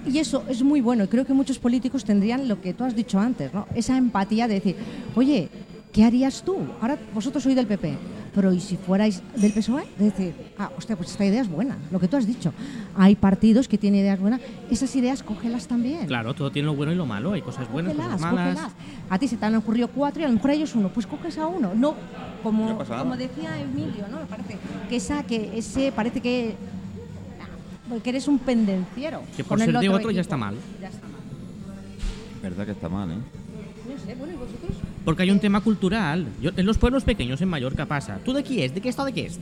Y eso es muy bueno y creo que muchos políticos tendrían lo que tú has dicho antes, ¿no? Esa empatía de decir, oye, ¿qué harías tú? Ahora vosotros sois del PP, pero ¿y si fuerais del PSOE? De decir, ah, hostia, pues esta idea es buena, lo que tú has dicho. Hay partidos que tienen ideas buenas, esas ideas cógelas también.
Claro, todo tiene lo bueno y lo malo. Hay cosas buenas,
Cógelas,
cosas malas.
cógelas. A ti se te han ocurrido cuatro y a lo mejor a ellos uno. Pues coges a uno. No, como, como decía Emilio, ¿no? Me parece que esa, que ese parece que, que eres un pendenciero.
Que por ser de otro ya está mal.
Ya está mal.
Verdad que está mal, ¿eh?
No sé, bueno, ¿y vosotros?
Porque hay un tema cultural. Yo- en los pueblos pequeños en Mallorca pasa. ¿Tú de qui és? ¿De qué estado de qué es?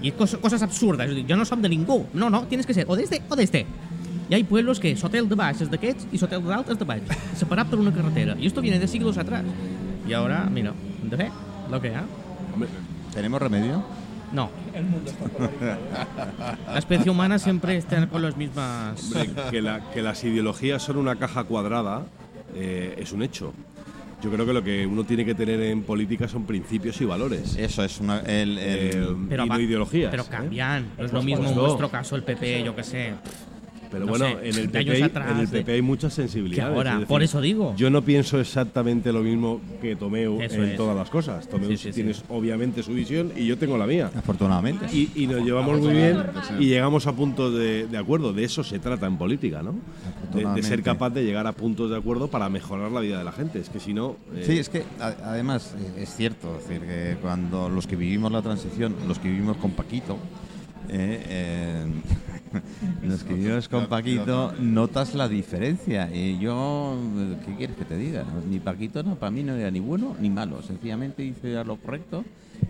Y cos- cosas absurdas. Yo no soy de ningú. No, no, tienes que ser o de este o de este. Y hay pueblos que Sotel de baix es d'aquests y Sotel de dalt es de baix. Separat por una carretera. Y esto viene de siglos atrás. Y ahora, mira, de fe, lo que.
Hombre,
¿Tenemos remedio?
No. La especie humana siempre está con las mismas...
hombre, que, la- que las ideologías son una caja cuadrada eh, es un hecho. Yo creo que lo que uno tiene que tener en política son principios y valores.
Eso es una, el, el-
Eh,
Pero
y no ideologías.
Pero
¿eh?
cambian. No es lo mismo en vuestro caso el PP, yo qué sé.
Pero
no
bueno,
sé,
en, el
20
PP,
años
hay-
atrás
en el PP hay muchas sensibilidades.
Ahora,
es decir,
por eso digo.
Yo no pienso exactamente lo mismo que Tomeu
Eso
en
es.
todas las cosas. Tomeu
Sí, sí, sí.
tiene obviamente su visión y yo tengo la mía.
Afortunadamente.
Y, y nos llevamos muy bien y llegamos a puntos de, de acuerdo. De eso se trata en política, ¿no? De, ser capaz de llegar a puntos de acuerdo para mejorar la vida de la gente. Es que si no. eh,
Sí, es que además eh, es cierto, es decir, que cuando los que vivimos la transición, los que vivimos con Paquito, eh, eh, los que vivimos con Paquito, notas la diferencia. Y yo, ¿qué quieres que te diga? Ni Paquito, no, para mí no era ni bueno ni malo. Sencillamente hice lo correcto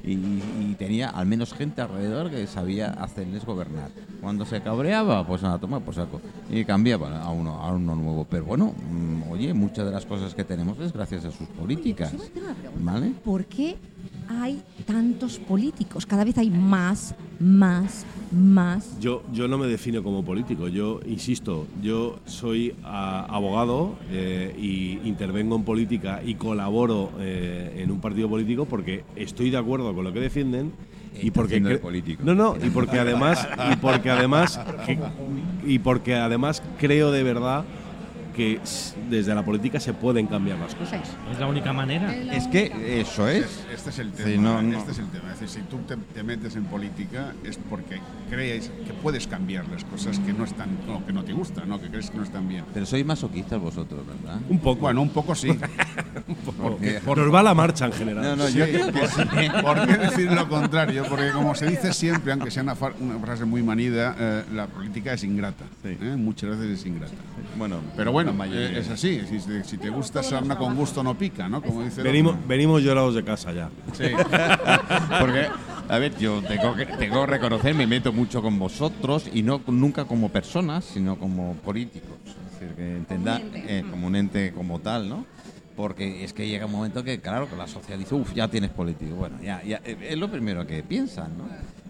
y, y tenía al menos gente alrededor que sabía hacerles gobernar. Cuando se cabreaba, pues nada, toma por saco. Y cambiaba a uno, a uno nuevo. Pero bueno, mm, oye, muchas de las cosas que tenemos es gracias a sus políticas.
¿Por qué hay tantos políticos? Cada vez hay más, más, más.
Yo, yo no me defino como político, yo insisto, yo soy ah, abogado eh, y intervengo en política y colaboro eh, en un partido político porque estoy de acuerdo con lo que defienden y porque
político.
no no y porque además y porque además y porque además creo de verdad que desde la política se pueden cambiar las cosas.
Es la única manera.
Es que eso es.
Este, este es el
Sí,
tema.
no, no.
Este es el tema. Es decir, si tú te, te metes en política es porque crees que puedes cambiar las cosas que no están, no, que no te gustan, ¿no? que crees que no están bien.
Pero sois masoquistas vosotros, ¿verdad?
Un poco.
Bueno, un poco sí.
Porque-
Nos va la marcha en general.
No, no,
Sí,
yo creo que sí.
¿Por qué decir lo contrario? Porque como se dice siempre, aunque sea una, frase muy manida, eh, la política es ingrata.
Sí.
¿eh? Muchas veces es ingrata.
Bueno,
Pero bueno,
mayoría.
eh, es así. Si, te- si te gusta sarna con gusto no pica, ¿no? Como dice
Venimos,
otro.
venimos llorados de casa ya.
Sí.
Porque, a ver, yo tengo que, tengo que reconocer, me meto mucho con vosotros y no nunca como personas, sino como políticos. Es decir, que entenda,
Como un ente.
eh, como un ente como tal, ¿no? porque es que llega un momento que, claro, que la sociedad dice, uff, ya tienes político. Bueno, ya, ya, eh, es lo primero que piensan, ¿no?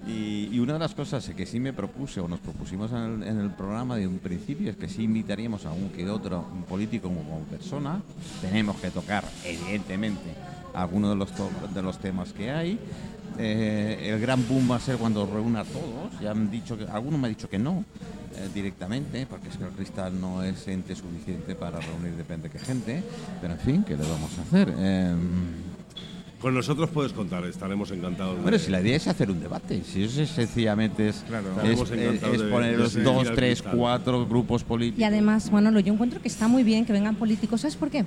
Y, una de las cosas que sí me propuse o nos propusimos en el, programa de un principio es que sí invitaríamos a un que otro político como, persona. Tenemos que tocar, evidentemente, algunos de los, de los temas que hay. Eh, el gran boom va a ser cuando reúna a todos. Ya han dicho que, algunos me han dicho que no eh, directamente, porque es que el cristal no es ente suficiente para reunir depende qué gente. Pero en fin, ¿qué le vamos a hacer? Eh,
Con nosotros puedes contar, estaremos encantados. de-
bueno, si la idea es hacer un debate, si eso es sencillamente es,
Claro.
poner los dos, tres, cuatro grupos políticos.
Y además, Manolo, yo encuentro que está muy bien que vengan políticos. ¿Sabes por qué?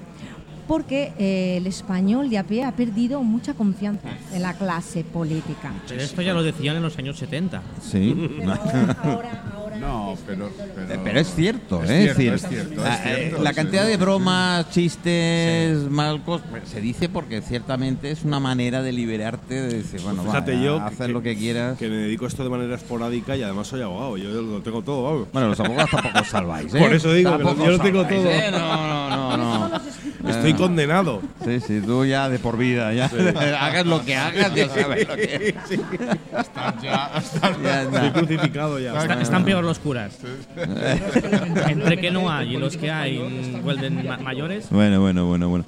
Porque eh, el español de a pie ha perdido mucha confianza en la clase política.
Pero esto ya lo decían en los años 70.
Sí.
No, pero, pero,
Pero es cierto,
Es
¿eh?
cierto, es cierto, es
la, eh,
cierto,
la
sí.
cantidad de bromas, chistes, malcos, pues, se dice porque ciertamente es una manera de liberarte de decir, bueno, va,
Fíjate yo que-
lo que quieras.
Que me dedico a esto de manera esporádica y además soy abogado. Yo lo tengo todo, vamos.
Bueno, los abogados tampoco salváis, ¿eh?
Por eso digo que yo lo tengo
salváis,
todo.
¿eh? No, no, no, no.
Estoy condenado.
Sí, sí, tú ya de por vida, ya. hagas lo que hagas, ya sabes lo que
Estás ya, estás
Ya
crucificado ya.
Está- están peor los curas. Entre que no hay y los que hay vuelven ma- mayores.
Bueno, bueno, bueno, bueno.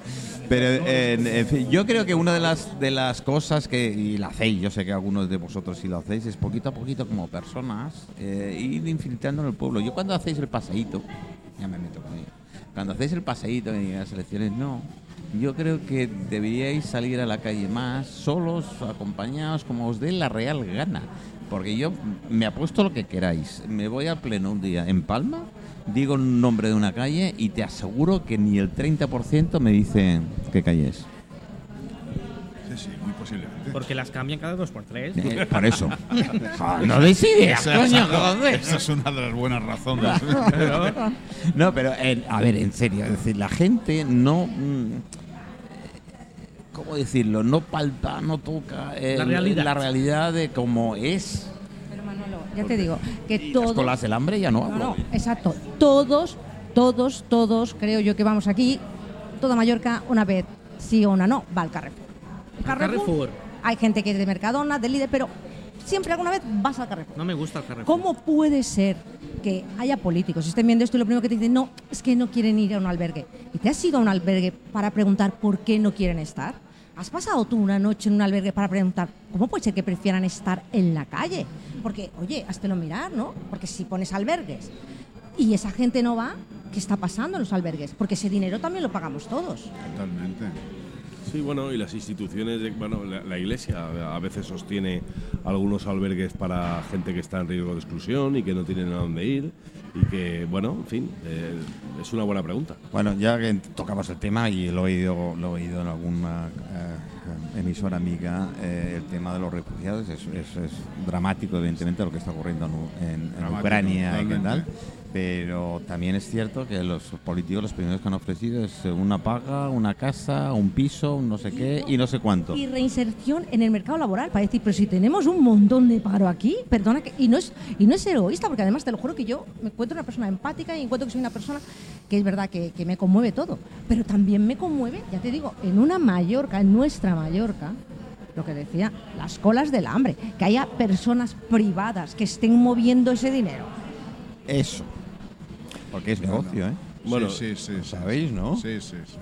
Pero eh, en, fin, yo creo que una de las de las cosas que y lo hacéis, yo sé que algunos de vosotros sí lo hacéis, es poquito a poquito como personas eh, ir infiltrando en el pueblo. Yo cuando hacéis el paseíto, ya me meto con ello. Cuando hacéis el paseíto en las elecciones, no. Yo creo que deberíais salir a la calle más, solos, acompañados, como os dé la real gana. Porque yo me apuesto lo que queráis. Me voy al pleno un día en Palma, digo un nombre de una calle y te aseguro que ni el 30% me dice qué calle es.
Sí, sí, muy posiblemente.
Porque las cambian cada dos por tres.
Eh, por eso. Joder, no deis ideas,
Esa-
coño,
esa-
joder.
Esa es una de las buenas razones.
No, pero en- a ver, en serio, es decir, la gente no. mm, ¿Cómo decirlo? No palpa, no toca eh,
La realidad.
la realidad de cómo es.
Pero Manolo, ya te digo que
Y las
todos.
colas del hambre ya no hablo.
no, exacto. Todos, todos, todos, creo yo que vamos aquí, toda Mallorca, una vez sí o una no, va al Carrefour. El
Carrefour.
Hay gente que es de Mercadona, de líder, pero siempre alguna vez vas al Carrefour.
No me gusta el Carrefour.
¿Cómo puede ser que haya políticos, estén viendo esto y lo primero que te dicen, no, es que no quieren ir a un albergue? ¿Y te has ido a un albergue para preguntar por qué no quieren estar? ¿Has pasado tú una noche en un albergue para preguntar cómo puede ser que prefieran estar en la calle? Porque, oye, háztelo mirar, ¿no? Porque si pones albergues y esa gente no va, ¿qué está pasando en los albergues? Porque ese dinero también lo pagamos todos.
Totalmente.
Sí, bueno, y las instituciones, de- bueno, la, la iglesia a veces sostiene algunos albergues para gente que está en riesgo de exclusión y que no tienen a dónde ir y que, bueno, en fin, eh, es una buena pregunta.
Bueno, ya que tocamos el tema y lo he oído, lo he oído en alguna eh, emisora amiga, eh, el tema de los refugiados es, es- es dramático, evidentemente, lo que está ocurriendo en, Ucrania y qué
totalmente.
tal. Pero también es cierto que los políticos los primeros que han ofrecido es una paga, una casa, un piso, un no sé qué y no sé cuánto.
Y reinserción en el mercado laboral para decir, pero si tenemos un montón de paro aquí, perdona que y no es y no es egoísta, porque además te lo juro que yo me encuentro una persona empática y encuentro que soy una persona que es verdad que, que me conmueve todo, pero también me conmueve, ya te digo, en una Mallorca, en nuestra Mallorca, lo que decía, las colas del hambre, que haya personas privadas que estén moviendo ese dinero.
Eso. Porque es negocio, ¿eh?
Bueno,
sí, sí, sí,
¿sabéis, no?
Sí, sí, sí.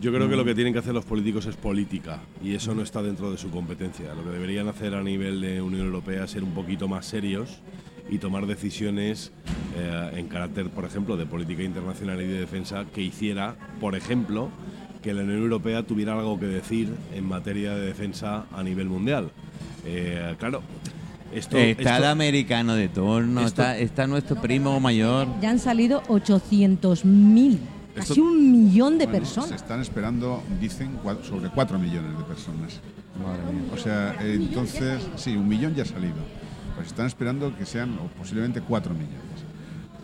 Yo creo que lo que tienen que hacer los políticos es política y eso no está dentro de su competencia. Lo que deberían hacer a nivel de Unión Europea es ser un poquito más serios y tomar decisiones eh, en carácter, por ejemplo, de política internacional y de defensa que hiciera, por ejemplo, que la Unión Europea tuviera algo que decir en materia de defensa a nivel mundial. Eh, claro, esto,
está el
esto-
americano de turno,
esto-
está, está nuestro primo mayor.
Ya han salido 800.000, casi
Esto-
un millón de
Bueno,
personas.
Se están esperando, dicen, sobre 4 millones de personas.
Madre mía.
O sea, eh, entonces, sí, un millón ya ha salido. Pues están esperando que sean o posiblemente 4 millones.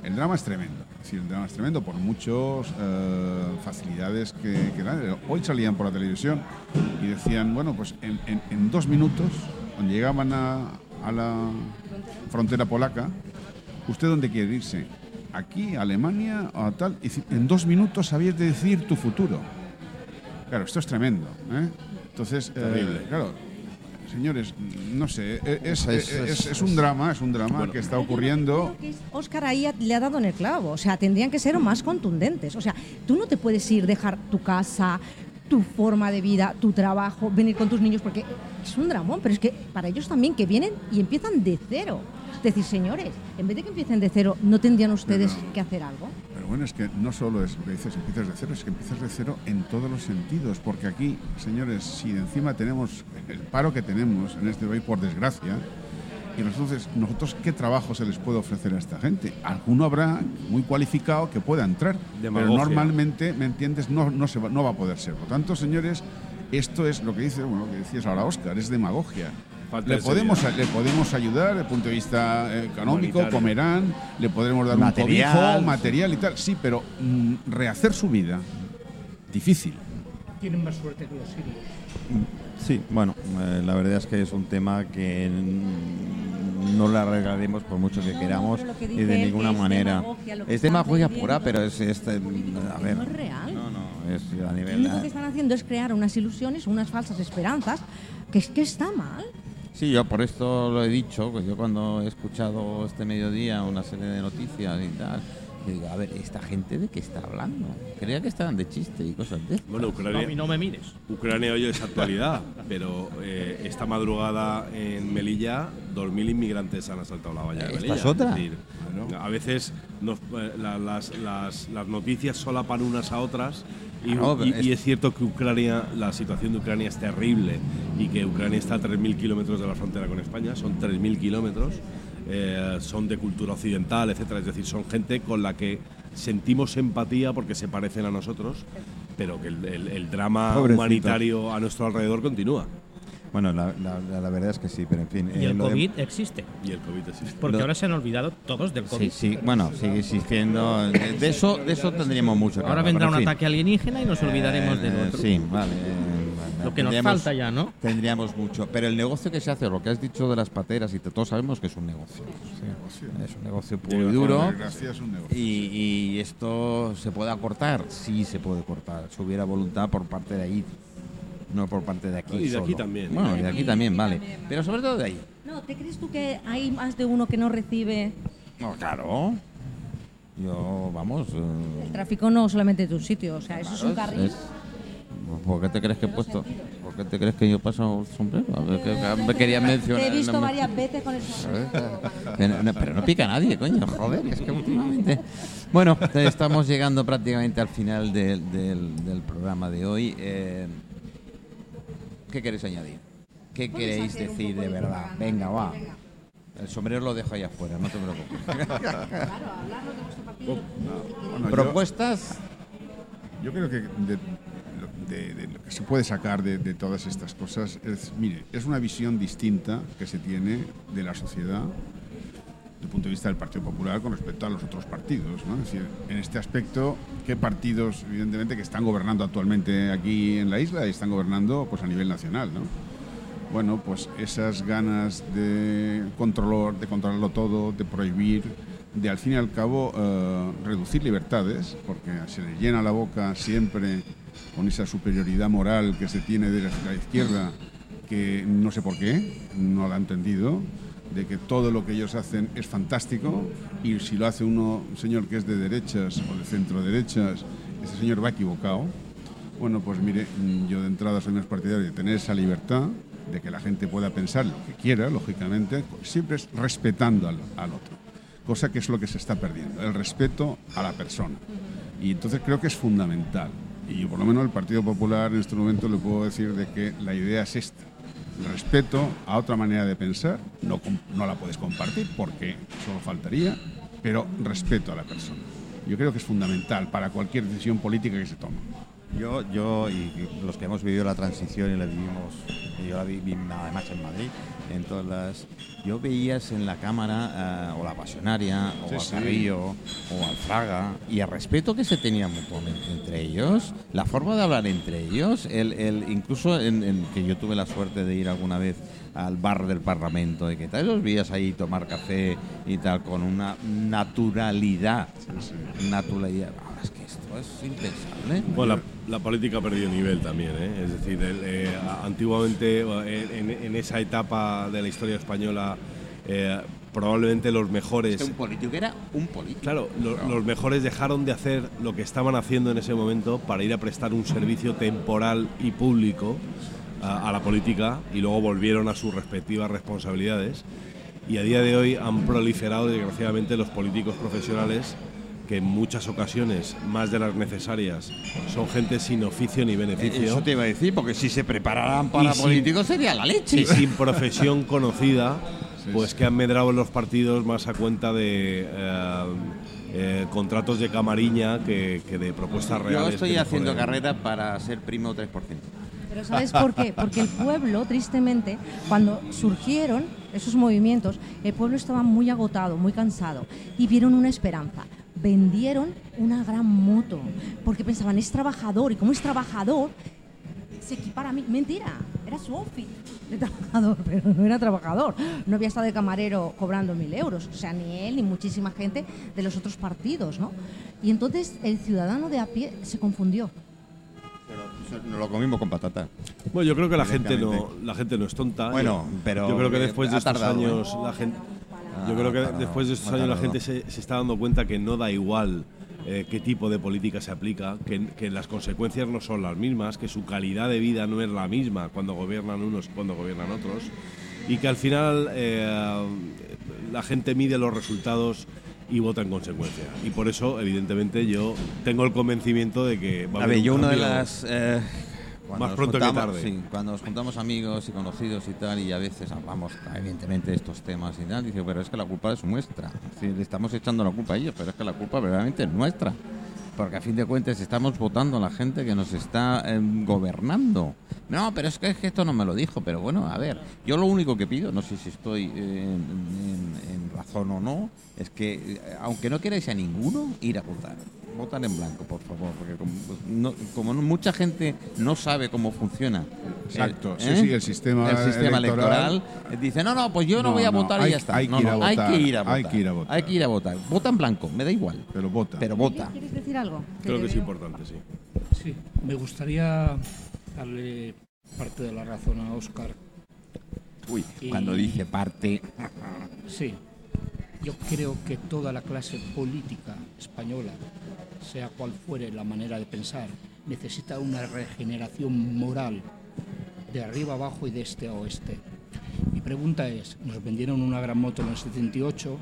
El drama es tremendo. Es decir, el drama es tremendo por muchas facilidades que, que dan. Hoy salían por la televisión y decían, bueno, pues en, en- en dos minutos, cuando llegaban a, a la frontera polaca, ¿usted dónde quiere irse? ¿Aquí, a Alemania o a tal? En dos minutos sabías de decir tu futuro. Claro, esto es tremendo. ¿eh? Entonces, eh,
Terrible.
claro, señores, no sé, eh, es,
Es-
es-
es-
es un drama, es un drama que está ocurriendo.
Oscar ahí le ha dado en el clavo. O sea, tendrían que ser más contundentes. O sea, tú no te puedes ir, dejar tu casa, tu forma de vida, tu trabajo, venir con tus niños, porque es un dramón, pero es que para ellos también que vienen y empiezan de cero. Es decir, señores, en vez de que empiecen de cero, ¿no tendrían ustedes que hacer algo?
Pero bueno, es que no solo es dices, empiezas de cero, es que empiezas de cero en todos los sentidos, porque aquí, señores, si encima tenemos el paro que tenemos en este país, por desgracia, y entonces, nosotros, ¿qué trabajo se les puede ofrecer a esta gente? Alguno habrá muy cualificado que pueda entrar, pero normalmente, ¿me entiendes?, no, no, se va, no va a poder ser. Por tanto, señores, esto es lo que dice, bueno, lo que decías ahora, Oscar, es demagogia. Le
de
podemos, le podemos ayudar desde el punto de vista eh, económico, comerán, le podremos dar
Material,
un cobijo, material y tal, sí, pero mm, rehacer su vida, difícil.
Tienen más suerte que los sirios.
Sí, bueno, eh, la verdad es que es un tema que no lo arreglaremos por mucho que
No,
queramos
lo que
y de ninguna
es
manera.
demagogia, lo
Es demagogia pura, pero es, es, eh, a ver.
No es real.
No, no, es a
Lo
nivel.
único que están haciendo es crear unas ilusiones, unas falsas esperanzas, que es que está mal.
Sí, yo por esto lo he dicho, pues yo cuando he escuchado este mediodía una serie de noticias y tal, yo digo, a ver, ¿esta gente de qué está hablando? Creía que estaban de chiste y cosas de estas.
Bueno,
No,
Ucrania,
no me mires.
Ucrania hoy es actualidad, pero eh, esta madrugada en Melilla, 2.000 inmigrantes han asaltado la valla de
Esta
Melilla.
es otra.
decir, a veces nos- eh, la- las, las- las noticias solapan unas a otras y,
es
cierto que Ucrania, la situación de Ucrania es terrible y que Ucrania está a 3.000 kilómetros de la frontera con España, son 3.000 kilómetros, eh, son de cultura occidental, etcétera, es decir, son gente con la que sentimos empatía porque se parecen a nosotros, pero que el, el- el drama humanitario a nuestro alrededor continúa.
Bueno, la, la- la- verdad es que sí, pero en fin.
Y
eh,
el
de-
COVID existe.
Y el COVID existe.
Porque
Lo-
ahora se han olvidado todos del COVID.
Sí, sí, bueno, sigue existiendo. De de eso, de eso tendríamos mucho que
Ahora
hablar,
vendrá un
fin.
ataque alienígena y nos olvidaremos del
Eh,
otro.
Sí, vale. Eh,
Lo que nos falta ya, ¿no?
Tendríamos mucho. Pero el negocio que se hace, lo que has dicho de las pateras, y te- todos sabemos que es un negocio. Es un negocio puro y duro.
Gracias, un negocio.
Y, y esto se puede acortar, sí se puede cortar, si hubiera voluntad por parte de ahí, no por parte de aquí.
Y de aquí también.
Bueno, y de aquí también, vale. Pero sobre todo de ahí.
No, ¿te crees tú que hay más de uno que no recibe
No, claro. Yo, vamos. eh,
el tráfico? No solamente de un sitio, o sea, eso es un carril.
es- ¿Por qué te crees que he puesto? ¿Por qué te crees que yo paso el sombrero? A ver, que- que me quería mencionar.
Te he visto varias veces con el sombrero.
Pero no, pero no pica a nadie, coño, joder, es que últimamente... Bueno, estamos llegando prácticamente al final del, del- del programa de hoy. Eh, ¿Qué queréis añadir? ¿Qué queréis decir de verdad? Venga, va. El sombrero lo dejo ahí afuera, no te preocupes.
Bueno, yo-
¿Propuestas?
Yo creo que de, de- de lo que se puede sacar de, de todas estas cosas es, mire, es una visión distinta que se tiene de la sociedad desde el punto de vista del Partido Popular con respecto a los otros partidos. ¿no? Es decir, en este aspecto, ¿qué partidos, evidentemente, que están gobernando actualmente aquí en la isla y están gobernando pues, a nivel nacional? ¿no? Bueno, pues esas ganas de controlar, de controlarlo todo, de prohibir, de al fin y al cabo eh, reducir libertades, porque se le llena la boca siempre con esa superioridad moral que se tiene de la izquierda, que no sé por qué, no la ha entendido, de que todo lo que ellos hacen es fantástico y si lo hace uno, un señor que es de derechas o de centro derechas, ese señor va equivocado. Bueno, pues mire, yo de entrada soy más partidario de tener esa libertad, de que la gente pueda pensar lo que quiera, lógicamente, siempre es respetando al, al otro, cosa que es lo que se está perdiendo, el respeto a la persona. Y entonces creo que es fundamental. Y por lo menos el Partido Popular en este momento le puedo decir de que la idea es esta. Respeto a otra manera de pensar, no, no la puedes compartir porque solo faltaría, pero respeto a la persona. Yo creo que es fundamental para cualquier decisión política que se tome.
Yo, yo y los que hemos vivido la transición y la vivimos, y yo la viví además en Madrid, en todas las, yo veías en la cámara ah, o la pasionaria o
Sí,
a
sí.
Carrillo o al Fraga y el respeto que se tenía mutuamente entre ellos, la forma de hablar entre ellos, el, el- incluso en, en que yo tuve la suerte de ir alguna vez al bar del Parlamento y que tal, los veías ahí tomar café y tal con una naturalidad, naturalidad. Ahora es que es esto es impensable.
Bueno, la, la política ha perdido nivel también, ¿eh? es decir, el, eh, antiguamente eh, en, en esa etapa de la historia española eh, probablemente los mejores...
Es que un político era un político.
Claro, lo- los mejores dejaron de hacer lo que estaban haciendo en ese momento para ir a prestar un servicio temporal y público a, a la política y luego volvieron a sus respectivas responsabilidades. Y a día de hoy han proliferado desgraciadamente los políticos profesionales que en muchas ocasiones, más de las necesarias, son gente sin oficio ni beneficio.
Eso te iba a decir, porque si se prepararan para
Y sin-
políticos sería la leche.
Y sin profesión conocida, pues que han medrado en los partidos más a cuenta de eh, eh, contratos de camariña que, que de propuestas
Yo
reales.
estoy
que
haciendo carrera para ser primo 3%.
Pero ¿sabes por qué? Porque el pueblo, tristemente, cuando surgieron esos movimientos, el pueblo estaba muy agotado, muy cansado y vieron una esperanza. Vendieron una gran moto porque pensaban, es trabajador y como es trabajador, se equipara a mí. Mentira, era su outfit de trabajador, pero no era trabajador. No había estado de camarero cobrando mil euros. O sea, ni él ni muchísima gente de los otros partidos, ¿no? Y entonces el ciudadano de a pie se confundió.
Nos lo comimos con patata.
Bueno, yo creo que la gente no, la gente no es tonta.
Bueno,
Yo-
pero
yo creo que
eh,
después de estos
tardado, ¿eh?
años la gente, yo creo que
tardado,
después de estos años la gente se, se está dando cuenta que no da igual eh, qué tipo de política se aplica, que, que las consecuencias no son las mismas, que su calidad de vida no es la misma cuando gobiernan unos y cuando gobiernan otros, y que al final eh, la gente mide los resultados y vota en consecuencia. Y por eso, evidentemente, yo tengo el convencimiento de que va a
A
haber
ver, yo una de las... eh,
más pronto que tarde.
sí, cuando nos juntamos amigos y conocidos y tal, y a veces hablamos evidentemente de estos temas y tal, dice, pero es que la culpa es nuestra. Sí, le estamos echando la culpa a ellos, pero es que la culpa verdaderamente es nuestra. Porque a fin de cuentas estamos votando a la gente que nos está em, gobernando. No, pero es que, es que esto no me lo dijo. Pero bueno, a ver, yo lo único que pido, no sé si estoy en razón o no, es que, eh, aunque no queráis a ninguno, ir a votar. Votar en blanco, por favor, porque como, pues, no- como no- mucha gente no sabe cómo funciona.
Exacto,
el-
sí, sí, el sistema
el sistema
electoral.
electoral, eh, dice, no, no, pues yo no,
No,
voy a
no,
votar
hay-
y ya está.
hay
No,
que ir
no,
a
hay
votar,
que ir a votar.
hay que ir a votar.
Hay que ir a votar. Vota en blanco, me da igual.
Pero vota.
Pero vota.
¿Quieres decir algo?
Creo que es importante, sí.
Sí, me gustaría darle parte de la razón a Óscar.
Uy,
Y-
cuando dice parte.
Sí, yo creo que toda la clase política española, sea cual fuere la manera de pensar, necesita una regeneración moral de arriba abajo y de este a oeste. Mi pregunta es, nos vendieron una gran moto en el 78,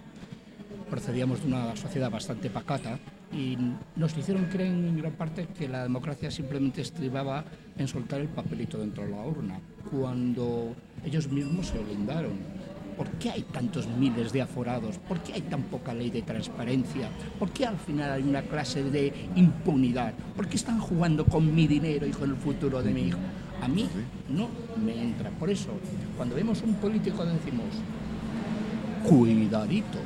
procedíamos de una sociedad bastante pacata y nos hicieron creer en gran parte que la democracia simplemente estribaba en soltar el papelito dentro de la urna, cuando ellos mismos se blindaron. ¿Por qué hay tantos miles de aforados? ¿Por qué hay tan poca ley de transparencia? ¿Por qué al final hay una clase de impunidad? ¿Por qué están jugando con mi dinero y con el futuro de mi hijo? A mí no me entra. Por eso, cuando vemos un político decimos, cuidadito.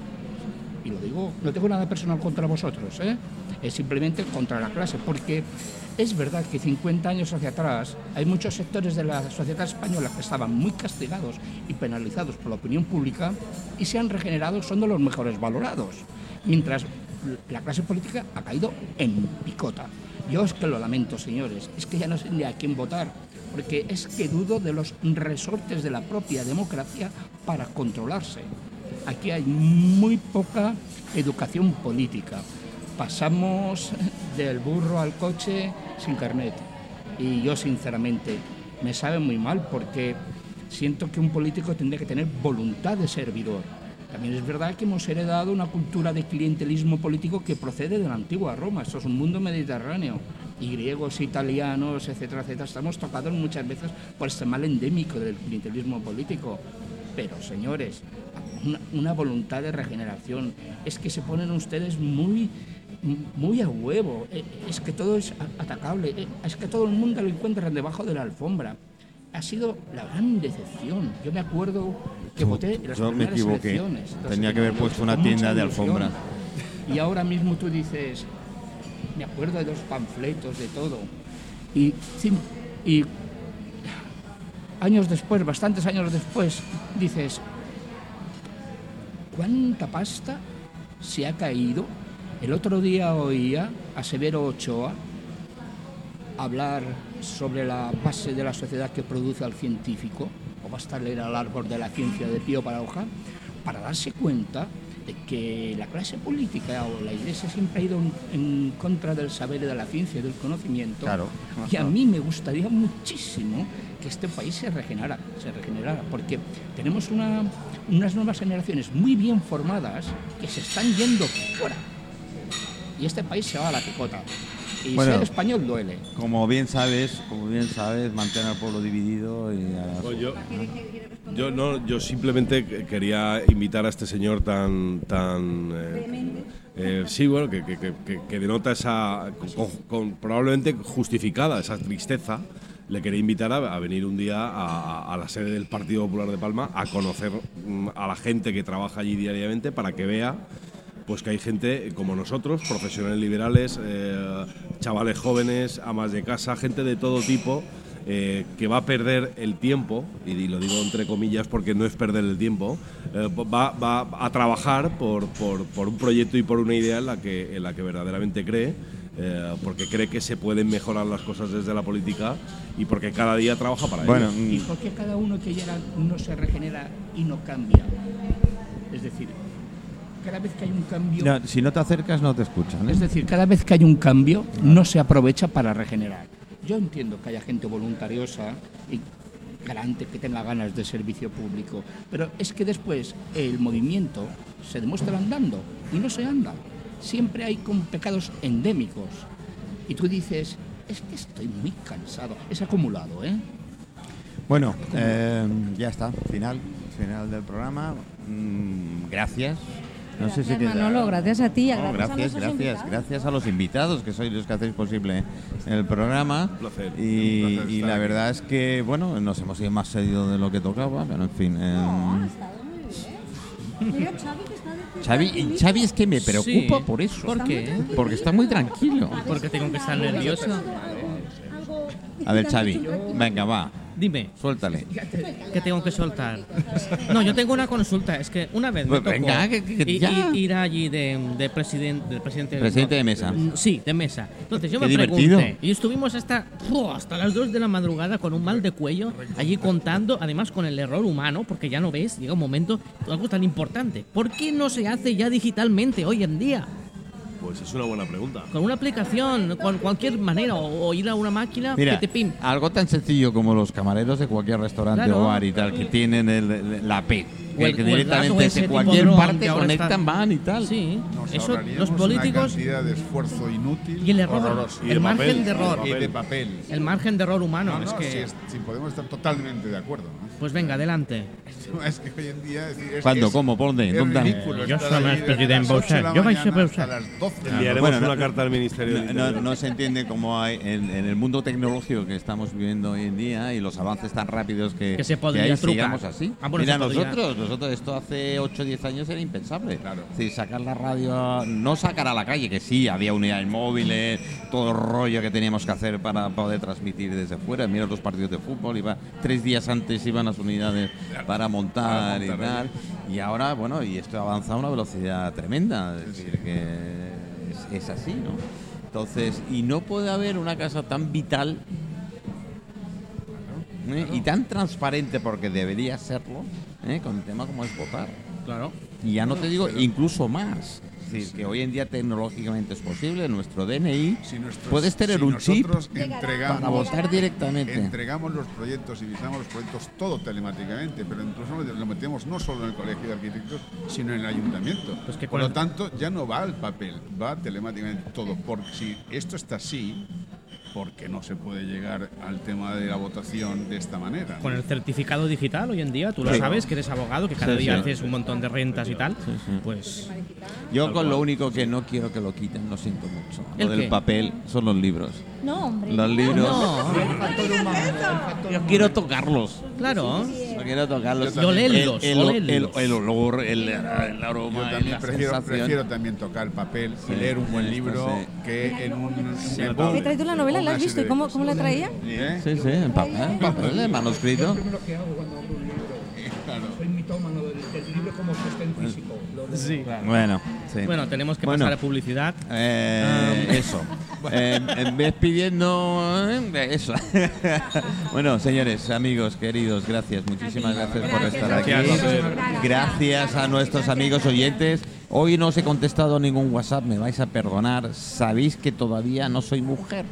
Y lo digo, no tengo nada personal contra vosotros, ¿eh? es simplemente contra la clase, porque es verdad que 50 años hacia atrás hay muchos sectores de la sociedad española que estaban muy castigados y penalizados por la opinión pública y se han regenerado, son de los mejores valorados, mientras la clase política ha caído en picota. Yo es que lo lamento, señores, es que ya no sé ni a quién votar, porque es que dudo de los resortes de la propia democracia para controlarse. Aquí hay muy poca educación política. Pasamos del burro al coche sin carnet. Y yo, sinceramente, me sabe muy mal porque siento que un político tendría que tener voluntad de servidor. También es verdad que hemos heredado una cultura de clientelismo político que procede de la antigua Roma. Esto es un mundo mediterráneo. Y griegos, italianos, etcétera, etcétera, estamos tocados muchas veces por este mal endémico del clientelismo político. Pero, señores, una, una voluntad de regeneración. Es que se ponen ustedes muy, muy a huevo. Eh, Es que todo es atacable. Eh, Es que todo el mundo lo encuentran debajo de la alfombra. Ha sido la gran decepción. Yo me acuerdo que voté en las
yo me
primeras
equivoqué.
elecciones.
Tenía que haber
78,
puesto una tienda de alfombra.
Y ahora mismo tú dices, me acuerdo de los panfletos, de todo. Y años después, bastantes años después, dices, ¿cuánta pasta se ha caído El otro día oía a Severo Ochoa hablar sobre la base de la sociedad que produce al científico, o basta leer al árbol de la ciencia de Pío Paradoja, para darse cuenta de que la clase política o la iglesia siempre ha ido en, en contra del saber y de la ciencia y del conocimiento.
Claro.
Y a mí me gustaría muchísimo que este país se regenerara, se regenerara, porque tenemos una- unas nuevas generaciones muy bien formadas que se están yendo fuera. Y este país se va a la picota. Y
Bueno.
ser español duele.
Como bien sabes, como bien sabes, mantener al pueblo dividido y a-
Pues yo, yo no, yo simplemente que- quería invitar a este señor tan, tan, eh, eh, sí, bueno, que, que- que- que- denota esa, con- con- probablemente justificada esa tristeza. Le quería invitar a, a venir un día a, a la sede del Partido Popular de Palma a conocer mm, a la gente que trabaja allí diariamente para que vea pues que hay gente como nosotros, profesionales liberales, eh, chavales jóvenes, amas de casa, gente de todo tipo, eh, que va a perder el tiempo, y lo digo entre comillas porque no es perder el tiempo, eh, va, va a trabajar por, por- por un proyecto y por una idea en la que, en la que verdaderamente cree. eh, porque cree que se pueden mejorar las cosas desde la política y porque cada día trabaja para
Bueno,
ello.
¿Y por qué cada uno que llega no se regenera y no cambia? Es decir, cada vez que hay un cambio...
Si no te acercas no te escuchan. ¿eh?
Es decir, cada vez que hay un cambio no se aprovecha para regenerar. Yo entiendo que haya gente voluntariosa y garante que tenga ganas de servicio público, pero es que después el movimiento se demuestra andando y no se anda. Siempre hay con pecados endémicos. Y tú dices, es que estoy muy cansado. Es acumulado, ¿eh?
Bueno, eh, ya está, final, final del programa. Mm, gracias. No sé si
Gracias, Manolo, gracias a ti,
No,
gracias a
gracias,
nuestros
gracias, gracias a los invitados que sois los que hacéis posible el programa.
placer,
Y,
un placer
y la
aquí.
verdad es que, bueno, nos hemos ido más seguido de lo que tocaba, pero en fin. eh, Xavi, y Xavi es que me preocupa
Sí.
por eso.
¿Por qué?
Porque está muy tranquilo.
Porque tengo que estar nervioso.
A ver, Xavi, venga, va,
Dime,
suéltale.
¿qué tengo que soltar? No, yo tengo una consulta. Es que una vez me
Pues
tocó
venga, que- que
i-
ya.
i- ir allí de, de presidente, del presidente,
Presidente de mesa.
Mm, Sí, de mesa. Entonces yo
Qué
me
divertido.
pregunté y estuvimos hasta hasta las 2 de la madrugada con un mal de cuello allí contando, además con el error humano, porque ya no ves, llega un momento algo tan importante. ¿Por qué no se hace ya digitalmente hoy en día?
Pues es una buena pregunta.
Con una aplicación, con cualquier manera, o, o ir a una máquina
Mira,
que te pim.
algo tan sencillo como los camareros de cualquier restaurante
Claro.
o bar y tal, que tienen el- el- la P,
O
que,
el-
que
el
directamente desde cualquier parte conectan,
está-
van y tal.
Sí,
Nos
eso los políticos
una cantidad de esfuerzo inútil
y el error,
horroroso.
Y
el
de
margen
papel,
de error,
y de papel.
el margen de error humano.
No, no,
es que,
si, es- si podemos estar totalmente de acuerdo. ¿no?
Pues venga, adelante.
Es que hoy en día. Es, es-
¿Cuándo?
es-
¿Cómo? ¿Por dónde?
es
¿Dónde?
ridículo
Yo soy
las ocho de.
Yo vais a
12.
Enviaremos
Bueno, no-
una carta al Ministerio
No, no- no se entiende cómo hay en, en el mundo tecnológico que estamos viviendo hoy en día y los avances tan rápidos que,
Que se podría
hay,
trucar.
sigamos así.
Ah, bueno,
Mira, nosotros, nosotros esto hace 8 o 10 años era impensable.
Claro.
Decir, sacar la radio, no sacar a la calle, que sí, había unidades móviles, todo el rollo que teníamos que hacer para poder transmitir desde fuera. Mira los partidos de fútbol, iba tres días antes iban las unidades para montar, y
montar,
tal. Y ahora, bueno, y esto avanza a una velocidad tremenda. Es decir, que es, es así, ¿no? Entonces, y no puede haber una casa tan vital ¿eh? y tan transparente, porque debería serlo, ¿eh? con el tema como es votar.
Claro.
Y ya no te digo, incluso más. Es decir, que hoy en día tecnológicamente es posible, nuestro DNI,
Si nuestros-
puedes tener
si
un chip
nosotros entregamos,
para votar directamente.
Entregamos los proyectos y visamos los proyectos todo telemáticamente, pero incluso lo- lo metemos no solo en el Colegio de Arquitectos, sino en el Ayuntamiento.
Pues que
Por lo tanto, ya no va al papel, va telemáticamente todo. Porque si esto está así, porque no se puede llegar al tema de la votación de esta manera.
Con el certificado digital hoy en día, tú lo
Sí.
sabes, que eres abogado, que cada
Sí,
día
sí.
haces un montón de rentas y tal.
sí.
Pues
Yo con lo único que no quiero que lo quiten, lo siento mucho.
¿El
Lo del
qué?
papel son los libros.
No, hombre.
Los libros.
no,
Yo quiero tocarlos.
claro.
Yo quiero tocarlos.
Yo.
Olerlos,
el, el, el, el olor, el, el aroma,
Yo también
la
prefiero, prefiero también tocar el papel
Sí,
y leer un buen
sí,
libro
sí.
que en un, un
¿He traído la novela? ¿La has visto?
serie
¿Y
de
cómo, cómo la traía?
¿Eh?
Sí, sí, en papel, en papel, en manuscrito.
Lo que hago cuando abro un libro.
Claro.
Soy mitómano del, del libro como sostén físico. Lo
Sí.
Bueno, sí.
Bueno, tenemos que
Bueno.
pasar a publicidad.
Eh,
Um,
eso. Eh, despidiendo eh, eso. bueno, señores, amigos, queridos, gracias. Muchísimas gracias, por estar aquí.
Gracias.
Gracias a nuestros amigos oyentes. Hoy no os he contestado ningún WhatsApp, me vais a perdonar. Sabéis que todavía no soy mujer.